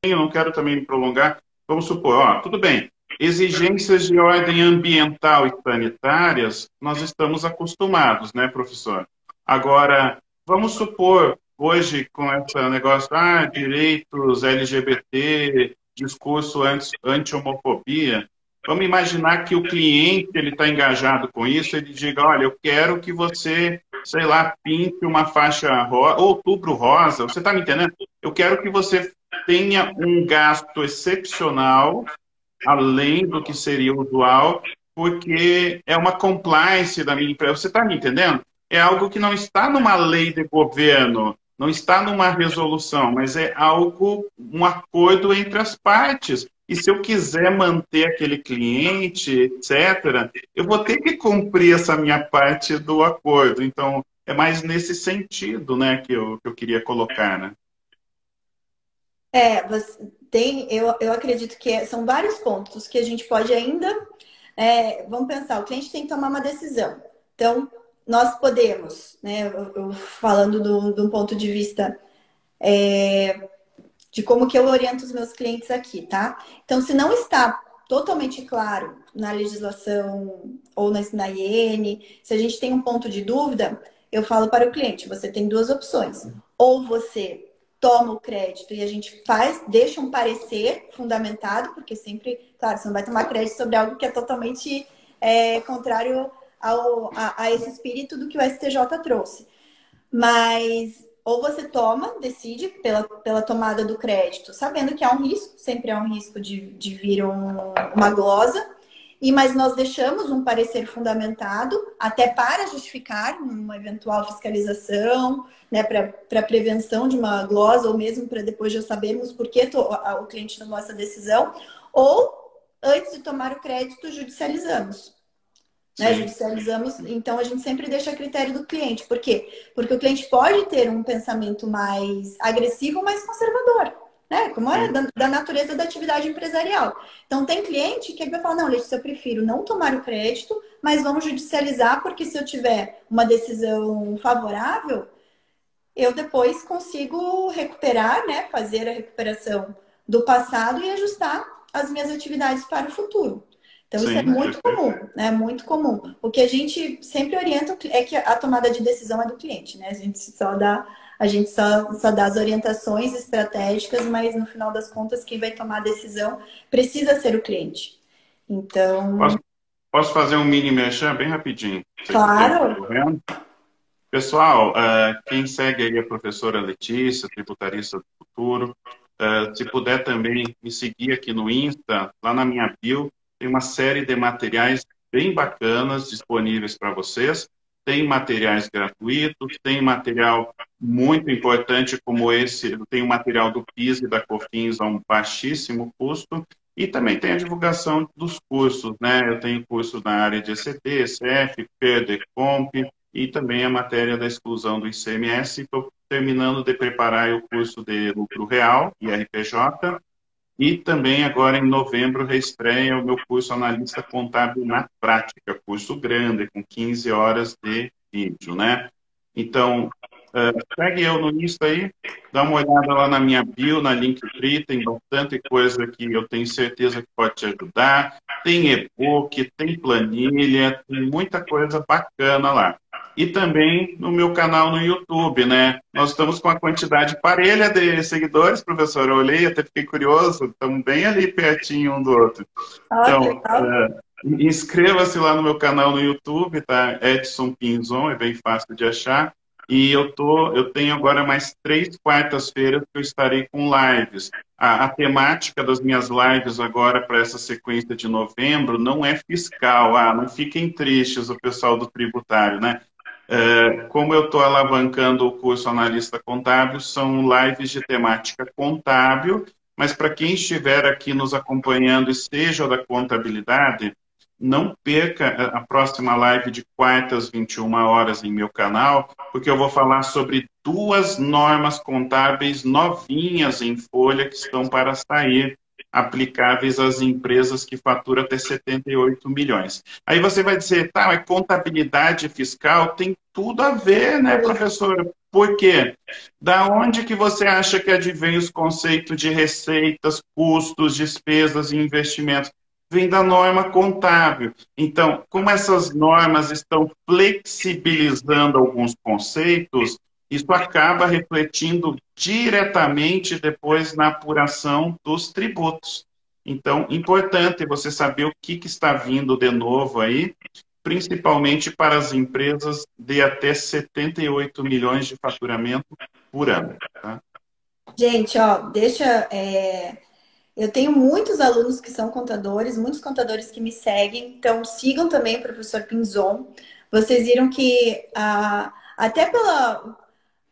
não quero também me prolongar. Vamos supor, ó, tudo bem, exigências de ordem ambiental e sanitárias, nós estamos acostumados, né, professor? Agora, vamos supor hoje com esse negócio, ah, direitos LGBT, discurso anti-homofobia, vamos imaginar que o cliente ele está engajado com isso, ele diga, olha, eu quero que você, sei lá, pinte uma faixa rosa, outubro rosa, você está me entendendo? Eu quero que você tenha um gasto excepcional, além do que seria usual, porque é uma compliance da minha empresa. Você está me entendendo? É algo que não está numa lei de governo, não está numa resolução, mas é algo, um acordo entre as partes. E se eu quiser manter aquele cliente, etc., eu vou ter que cumprir essa minha parte do acordo. Então, é mais nesse sentido né, que, eu, que eu queria colocar. Né? É, tem, eu, eu acredito que são vários pontos que a gente pode ainda. É, vamos pensar, o cliente tem que tomar uma decisão. Então, nós podemos, né, eu, falando um ponto de vista é, de como que eu oriento os meus clientes aqui, tá? Então, se não está totalmente claro na legislação ou na, na IN, se a gente tem um ponto de dúvida, eu falo para o cliente, você tem duas opções. Ou você toma o crédito e a gente faz, deixa um parecer fundamentado, porque sempre, claro, você não vai tomar crédito sobre algo que é totalmente é, contrário ao, a, a, esse espírito do que o STJ trouxe. Mas ou você toma, decide pela, pela tomada do crédito, sabendo que há um risco, sempre há um risco de, de vir um, uma glosa, e mas nós deixamos um parecer fundamentado até para justificar uma eventual fiscalização, né, para prevenção de uma glosa ou mesmo para depois já sabermos por que o cliente tomou essa decisão, ou antes de tomar o crédito judicializamos. Né? Judicializamos, então a gente sempre deixa a critério do cliente. Por quê? Porque o cliente pode ter um pensamento mais agressivo, mais conservador né? Como é da, da, natureza da atividade empresarial. Então, tem cliente que vai falar, não, Letícia, eu prefiro não tomar o crédito, mas vamos judicializar, porque se eu tiver uma decisão favorável, eu depois consigo recuperar, né? Fazer a recuperação do passado e ajustar as minhas atividades para o futuro. Então, Sim, isso é muito comum, né? Muito comum. O que a gente sempre orienta é que a tomada de decisão é do cliente, né? A gente só dá a gente só, só dá as orientações estratégicas, mas no final das contas, quem vai tomar a decisão precisa ser o cliente. Então. Posso, posso fazer um mini merchan bem rapidinho? Claro. Pessoal, uh, quem segue aí a professora Letícia, tributarista do futuro, uh, se puder também me seguir aqui no Insta, lá na minha bio, tem uma série de materiais bem bacanas disponíveis para vocês tem materiais gratuitos, tem material muito importante como esse, tem o material do PIS e da COFINS a um baixíssimo custo, e também tem a divulgação dos cursos, né? Eu tenho curso na área de ECT, ECF, PERDECOMP, e também a matéria da exclusão do ICMS. Estou terminando de preparar o curso de lucro real, IRPJ, e também agora em novembro reestreia o meu curso Analista Contábil na Prática, curso grande, com 15 horas de vídeo, né? Então, uh, segue eu no Insta aí, dá uma olhada lá na minha bio, na Linktree, tem bastante coisa que eu tenho certeza que pode te ajudar. Tem e-book, tem planilha, tem muita coisa bacana lá e também no meu canal no YouTube, né? Nós estamos com a quantidade parelha de seguidores, professor. Eu olhei, até fiquei curioso, estamos bem ali pertinho um do outro. Ah, então, uh, inscreva-se lá no meu canal no YouTube, tá? Edson Pinzon, é bem fácil de achar. E eu, tô, eu tenho agora mais três quartas-feiras que eu estarei com lives. A, a temática das minhas lives agora para essa sequência de novembro não é fiscal. Ah, não fiquem tristes o pessoal do tributário, né? É, como eu estou alavancando o curso Analista Contábil, são lives de temática contábil, mas para quem estiver aqui nos acompanhando e seja da contabilidade, não perca a próxima live de quartas, 21 horas em meu canal, porque eu vou falar sobre duas normas contábeis novinhas em folha que estão para sair aplicáveis às empresas que faturam até 78 milhões. Aí você vai dizer, tá, mas contabilidade fiscal tem tudo a ver, né, professora? Por quê? Da onde que você acha que advém os conceitos de receitas, custos, despesas e investimentos? Vem da norma contábil. Então, como essas normas estão flexibilizando alguns conceitos, isso acaba refletindo diretamente depois na apuração dos tributos. Então, importante você saber o que, que está vindo de novo aí, principalmente para as empresas de até 78 milhões de faturamento por ano. Tá? Gente, ó, deixa. É... Eu tenho muitos alunos que são contadores, muitos contadores que me seguem, então sigam também o professor Pinzon. Vocês viram que ah, até pela,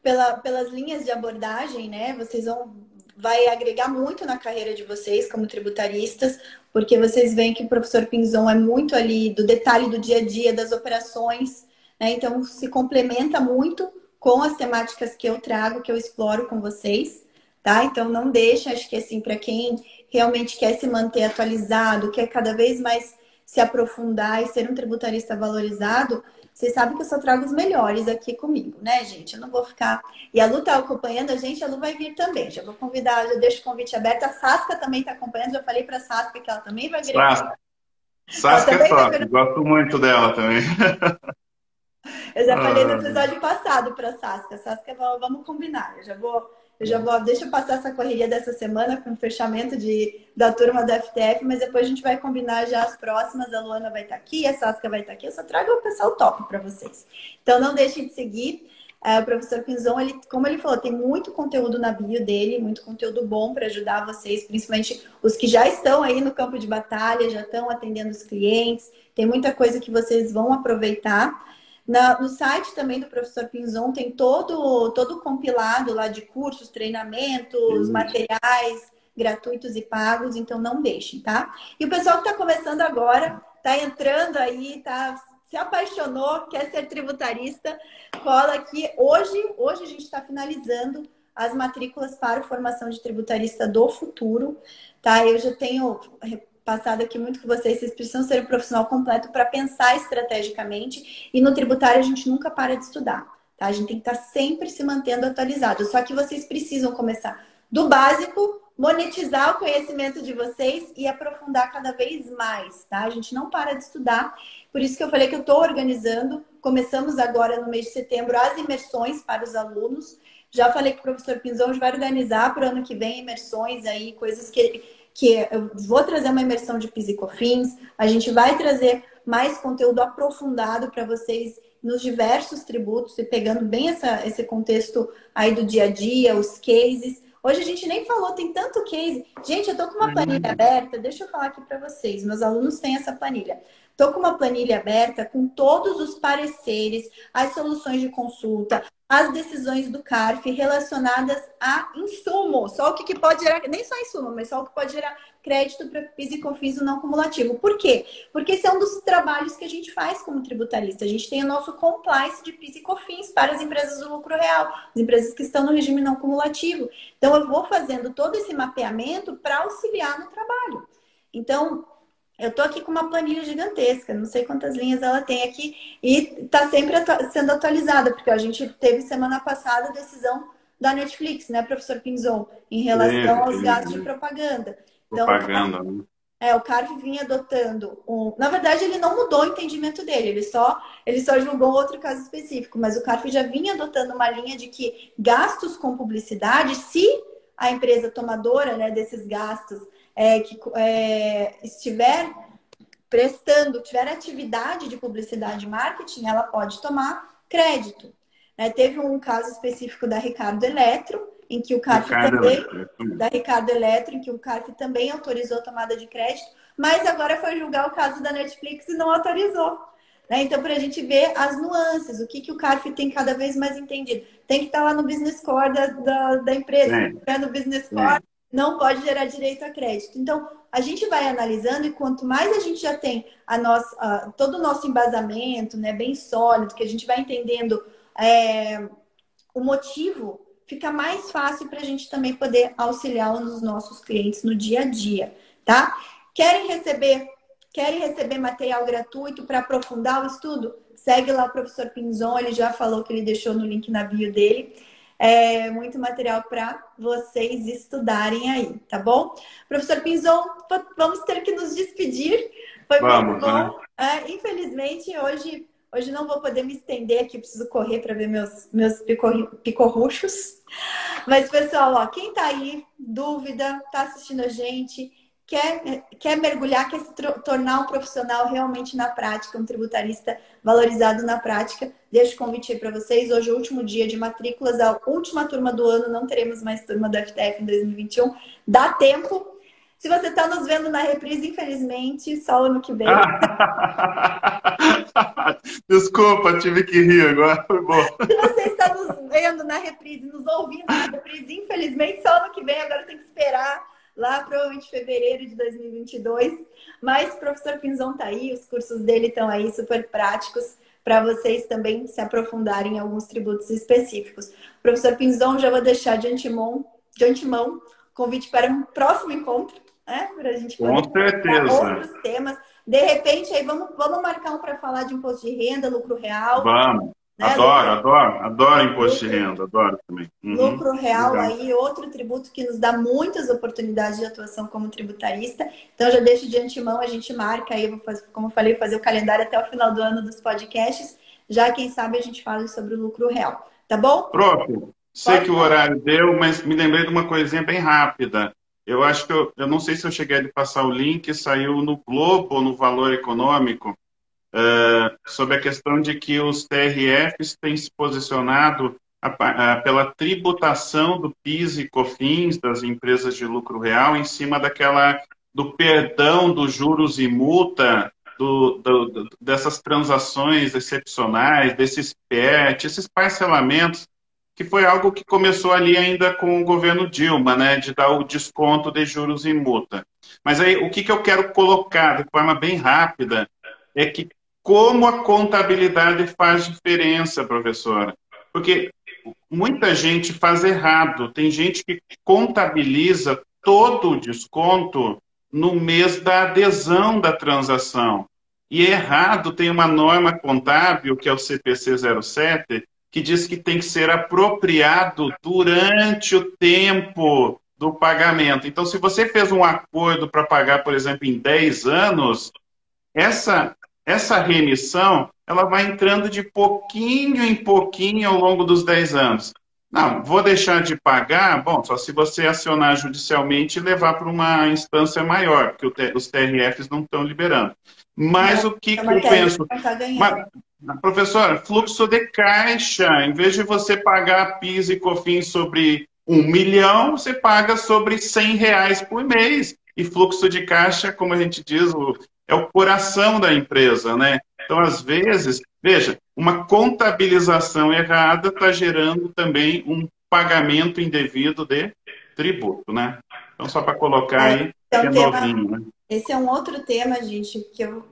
pela, pelas linhas de abordagem, né? Vocês vão vai agregar muito na carreira de vocês como tributaristas, porque vocês veem que o professor Pinzon é muito ali do detalhe do dia a dia, das operações, né? Então se complementa muito com as temáticas que eu trago, que eu exploro com vocês, tá? Então não deixa, acho que assim, para quem realmente quer se manter atualizado, quer cada vez mais se aprofundar e ser um tributarista valorizado, vocês sabem que eu só trago os melhores aqui comigo, né, gente? Eu não vou ficar. E a Lu tá acompanhando a gente, a Lu vai vir também. Já vou convidar, já deixo o convite aberto. A Sasca também tá acompanhando, já falei pra Sasca que ela também vai vir. Sasca, Sasca é top, vir... gosto muito dela também. Eu já falei no ah. episódio passado pra Sasca. Sasca, vamos combinar. Eu já vou eu já vou, deixa eu passar essa correria dessa semana com o fechamento de, da turma da FTF, mas depois a gente vai combinar já as próximas. A Luana vai estar aqui, a Saskia vai estar aqui. Eu só trago o pessoal top para vocês. Então não deixem de seguir. É, o professor Pinzon, ele, como ele falou, tem muito conteúdo na bio dele, muito conteúdo bom para ajudar vocês, principalmente os que já estão aí no campo de batalha, já estão atendendo os clientes. Tem muita coisa que vocês vão aproveitar. Na, no site também do professor Pinzon tem todo todo compilado lá de cursos, treinamentos, uhum. materiais gratuitos e pagos, então não deixem, tá? E o pessoal que está começando agora, está entrando aí, tá se apaixonou, quer ser tributarista, cola aqui. Hoje, hoje a gente está finalizando as matrículas para formação de tributarista do futuro, tá? Eu já tenho passado aqui muito com vocês, vocês precisam ser um profissional completo para pensar estrategicamente e no tributário a gente nunca para de estudar, tá? A gente tem que estar tá sempre se mantendo atualizado. Só que vocês precisam começar do básico, monetizar o conhecimento de vocês e aprofundar cada vez mais, tá? A gente não para de estudar. Por isso que eu falei que eu estou organizando. Começamos agora no mês de setembro as imersões para os alunos. Já falei com o professor Pinzão, vai organizar para o ano que vem imersões aí, coisas que que eu vou trazer uma imersão de PIS e COFINS, a gente vai trazer mais conteúdo aprofundado para vocês nos diversos tributos e pegando bem essa, esse contexto aí do dia a dia, os cases. Hoje a gente nem falou, tem tanto case. Gente, eu tô com uma planilha aberta, deixa eu falar aqui para vocês. Meus alunos têm essa planilha. Tô com uma planilha aberta com todos os pareceres, as soluções de consulta, as decisões do CARF relacionadas a insumo. Só o que, que pode gerar, nem só insumo, mas só o que pode gerar crédito para PIS e COFINS não cumulativo. Por quê? Porque esse é um dos trabalhos que a gente faz como tributarista. A gente tem o nosso compliance de PIS e COFINS para as empresas do lucro real, as empresas que estão no regime não cumulativo. Então, eu vou fazendo todo esse mapeamento para auxiliar no trabalho. Então, eu tô aqui com uma planilha gigantesca, não sei quantas linhas ela tem aqui, e tá sempre atu sendo atualizada, porque a gente teve semana passada a decisão da Netflix, né, professor Pinzon, em relação aos gastos de propaganda. Então, propaganda, né? É, o CARF vinha adotando um. Na verdade, ele não mudou o entendimento dele, ele só, ele só julgou outro caso específico, mas o CARF já vinha adotando uma linha de que gastos com publicidade, se a empresa tomadora né, desses gastos é, que é, estiver prestando, tiver atividade de publicidade e marketing, ela pode tomar crédito. É, teve um caso específico da Ricardo Eletro, em que o CARF Ricardo também, Eletro. da Ricardo Eletro, em que o CARF também autorizou a tomada de crédito, mas agora foi julgar o caso da Netflix e não autorizou. Né? Então, para a gente ver as nuances, o que, que o CARF tem cada vez mais entendido. Tem que estar lá no business core da, da, da empresa. É. No business core, não pode gerar direito a crédito. Então, a gente vai analisando e quanto mais a gente já tem a nossa, a, todo o nosso embasamento, né, bem sólido, que a gente vai entendendo é, o motivo, fica mais fácil para a gente também poder auxiliar os nossos clientes no dia a dia, tá? Querem receber, querem receber material gratuito para aprofundar o estudo? Segue lá o professor Pinzon, ele já falou que ele deixou no link na bio dele é, muito material para vocês estudarem aí, tá bom? Professor Pinzon, vamos ter que nos despedir. Foi vamos, muito bom. Né? É, infelizmente, hoje Hoje não vou poder me estender aqui, preciso correr para ver meus, meus picorruchos. Mas, pessoal, ó, quem tá aí, dúvida, tá assistindo a gente, quer, quer mergulhar, quer se tornar um profissional realmente na prática, um tributarista valorizado na prática, deixo o convite aí para vocês. Hoje é o último dia de matrículas, a última turma do ano, não teremos mais turma da FTF em 2021. Dá tempo. Se você está nos vendo na reprise, infelizmente, só ano que vem. Desculpa, tive que rir agora, foi bom. Se você está nos vendo na reprise, nos ouvindo na reprise, infelizmente, só ano que vem, agora tem que esperar lá provavelmente fevereiro de 2022. Mas o professor Pinzão tá aí, os cursos dele estão aí super práticos para vocês também se aprofundarem em alguns tributos específicos. Professor Pinzão, já vou deixar de antemão, de antemão convite para um próximo encontro, né? Para a gente poder Com certeza. outros temas. De repente, aí vamos, vamos marcar um para falar de imposto de renda, lucro real. Vamos. Né? Adoro, lucro... adoro, adoro imposto lucro, de renda, adoro também. Uhum. Lucro real Legal. aí, outro tributo que nos dá muitas oportunidades de atuação como tributarista. Então já deixo de antemão, a gente marca aí, vou fazer, como eu falei, fazer o calendário até o final do ano dos podcasts. Já quem sabe a gente fala sobre o lucro real. Tá bom? Pronto. Sei Pode que falar. o horário deu, mas me lembrei de uma coisinha bem rápida. Eu acho que eu, eu não sei se eu cheguei a passar o link, saiu no Globo, no Valor Econômico, uh, sobre a questão de que os TRFs têm se posicionado a, a, pela tributação do PIS e COFINS das empresas de lucro real em cima daquela do perdão dos juros e multa do, do, dessas transações excepcionais, desses PET, esses parcelamentos, que foi algo que começou ali ainda com o governo Dilma, né, de dar o desconto de juros e multa. Mas aí o que, que eu quero colocar de forma bem rápida é que como a contabilidade faz diferença, professora. Porque muita gente faz errado. Tem gente que contabiliza todo o desconto no mês da adesão da transação. E é errado, tem uma norma contábil, que é o CPC 07, que diz que tem que ser apropriado durante o tempo do pagamento. Então, se você fez um acordo para pagar, por exemplo, em 10 anos, essa essa remissão ela vai entrando de pouquinho em pouquinho ao longo dos 10 anos. Não, vou deixar de pagar, bom, só se você acionar judicialmente e levar para uma instância maior, porque os TRFs não estão liberando. Mas é, o que, que eu penso? Mas, professora, fluxo de caixa, em vez de você pagar PIS e COFINS sobre um milhão, você paga sobre 100 reais por mês. E fluxo de caixa, como a gente diz, o é o coração da empresa, né? Então, às vezes, veja, uma contabilização errada está gerando também um pagamento indevido de tributo, né? Então, só para colocar aí, é, é, um tema, novinho, né? Esse é um outro tema, gente, que eu,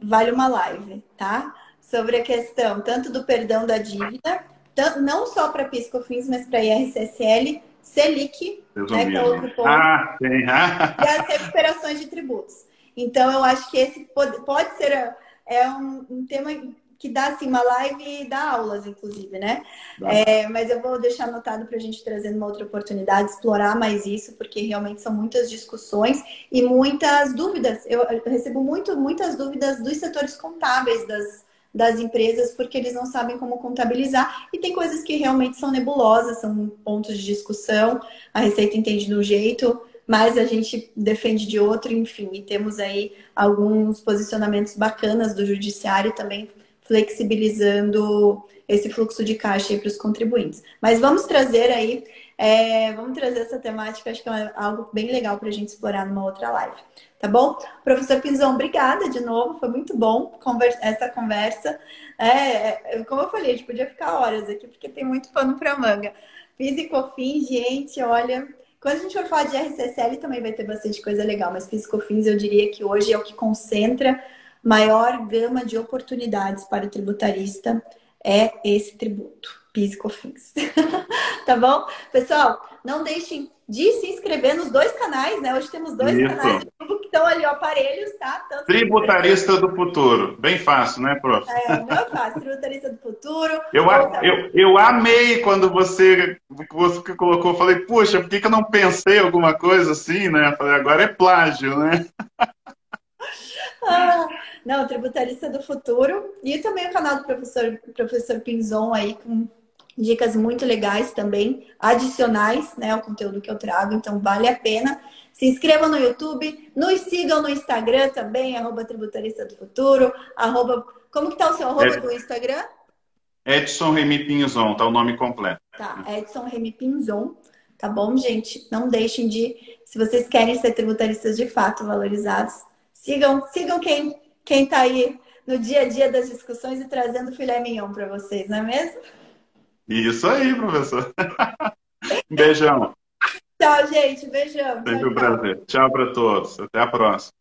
vale uma live, tá? Sobre a questão tanto do perdão da dívida, tanto, não só para PiscoFins, mas para IRCSL, Selic, né, que é outro ponto, ah, tem. e as recuperações de tributos. Então, eu acho que esse pode, pode ser é um, um tema que dá assim uma live e dá aulas, inclusive, né? É, mas eu vou deixar anotado para a gente trazer uma outra oportunidade, explorar mais isso, porque realmente são muitas discussões e muitas dúvidas. Eu, eu recebo muito, muitas dúvidas dos setores contábeis das, das empresas, porque eles não sabem como contabilizar e tem coisas que realmente são nebulosas, são pontos de discussão. A Receita entende de um jeito, mas a gente defende de outro, enfim, e temos aí alguns posicionamentos bacanas do judiciário também flexibilizando esse fluxo de caixa para os contribuintes. Mas vamos trazer aí, é, vamos trazer essa temática, acho que é algo bem legal para a gente explorar numa outra live. Tá bom? Professor Pinzão, obrigada de novo, foi muito bom essa conversa. É, é, como eu falei, a gente podia ficar horas aqui, porque tem muito pano para manga. Físico fim, gente, olha, quando a gente for falar de RCCL, também vai ter bastante coisa legal, mas Fiscofins eu diria que hoje é o que concentra maior gama de oportunidades para o tributarista, é esse tributo, Piscofins. tá bom? Pessoal, não deixem de se inscrever nos dois canais, né? Hoje temos dois Isso. canais que estão ali, ó, aparelhos, tá? Tanto Tributarista do Futuro. Bem fácil, né, prof? É, não é fácil. Tributarista do Futuro. Eu, eu, eu amei quando você, você colocou, falei, puxa, por que, que eu não pensei alguma coisa assim, né? Falei, agora é plágio, né? Ah, Não, Tributarista do Futuro. E também o canal do professor, professor Pinzon aí, com dicas muito legais também, adicionais, né, ao conteúdo que eu trago. Então, vale a pena. Se inscrevam no YouTube, nos sigam no Instagram também, arroba Tributarista do Futuro, arroba... Como que tá o seu arroba é... do Instagram? Edson Remy Pinzon, tá o nome completo. Tá, Edson Remy Pinzon. Tá bom, gente? Não deixem de, se vocês querem ser tributaristas de fato valorizados, sigam, sigam quem, quem tá aí no dia a dia das discussões e trazendo filé mignon para vocês, não é mesmo? Isso aí, professor. Beijão. Tchau, gente. Beijão. Sempre um prazer. Tchau para todos. Até a próxima.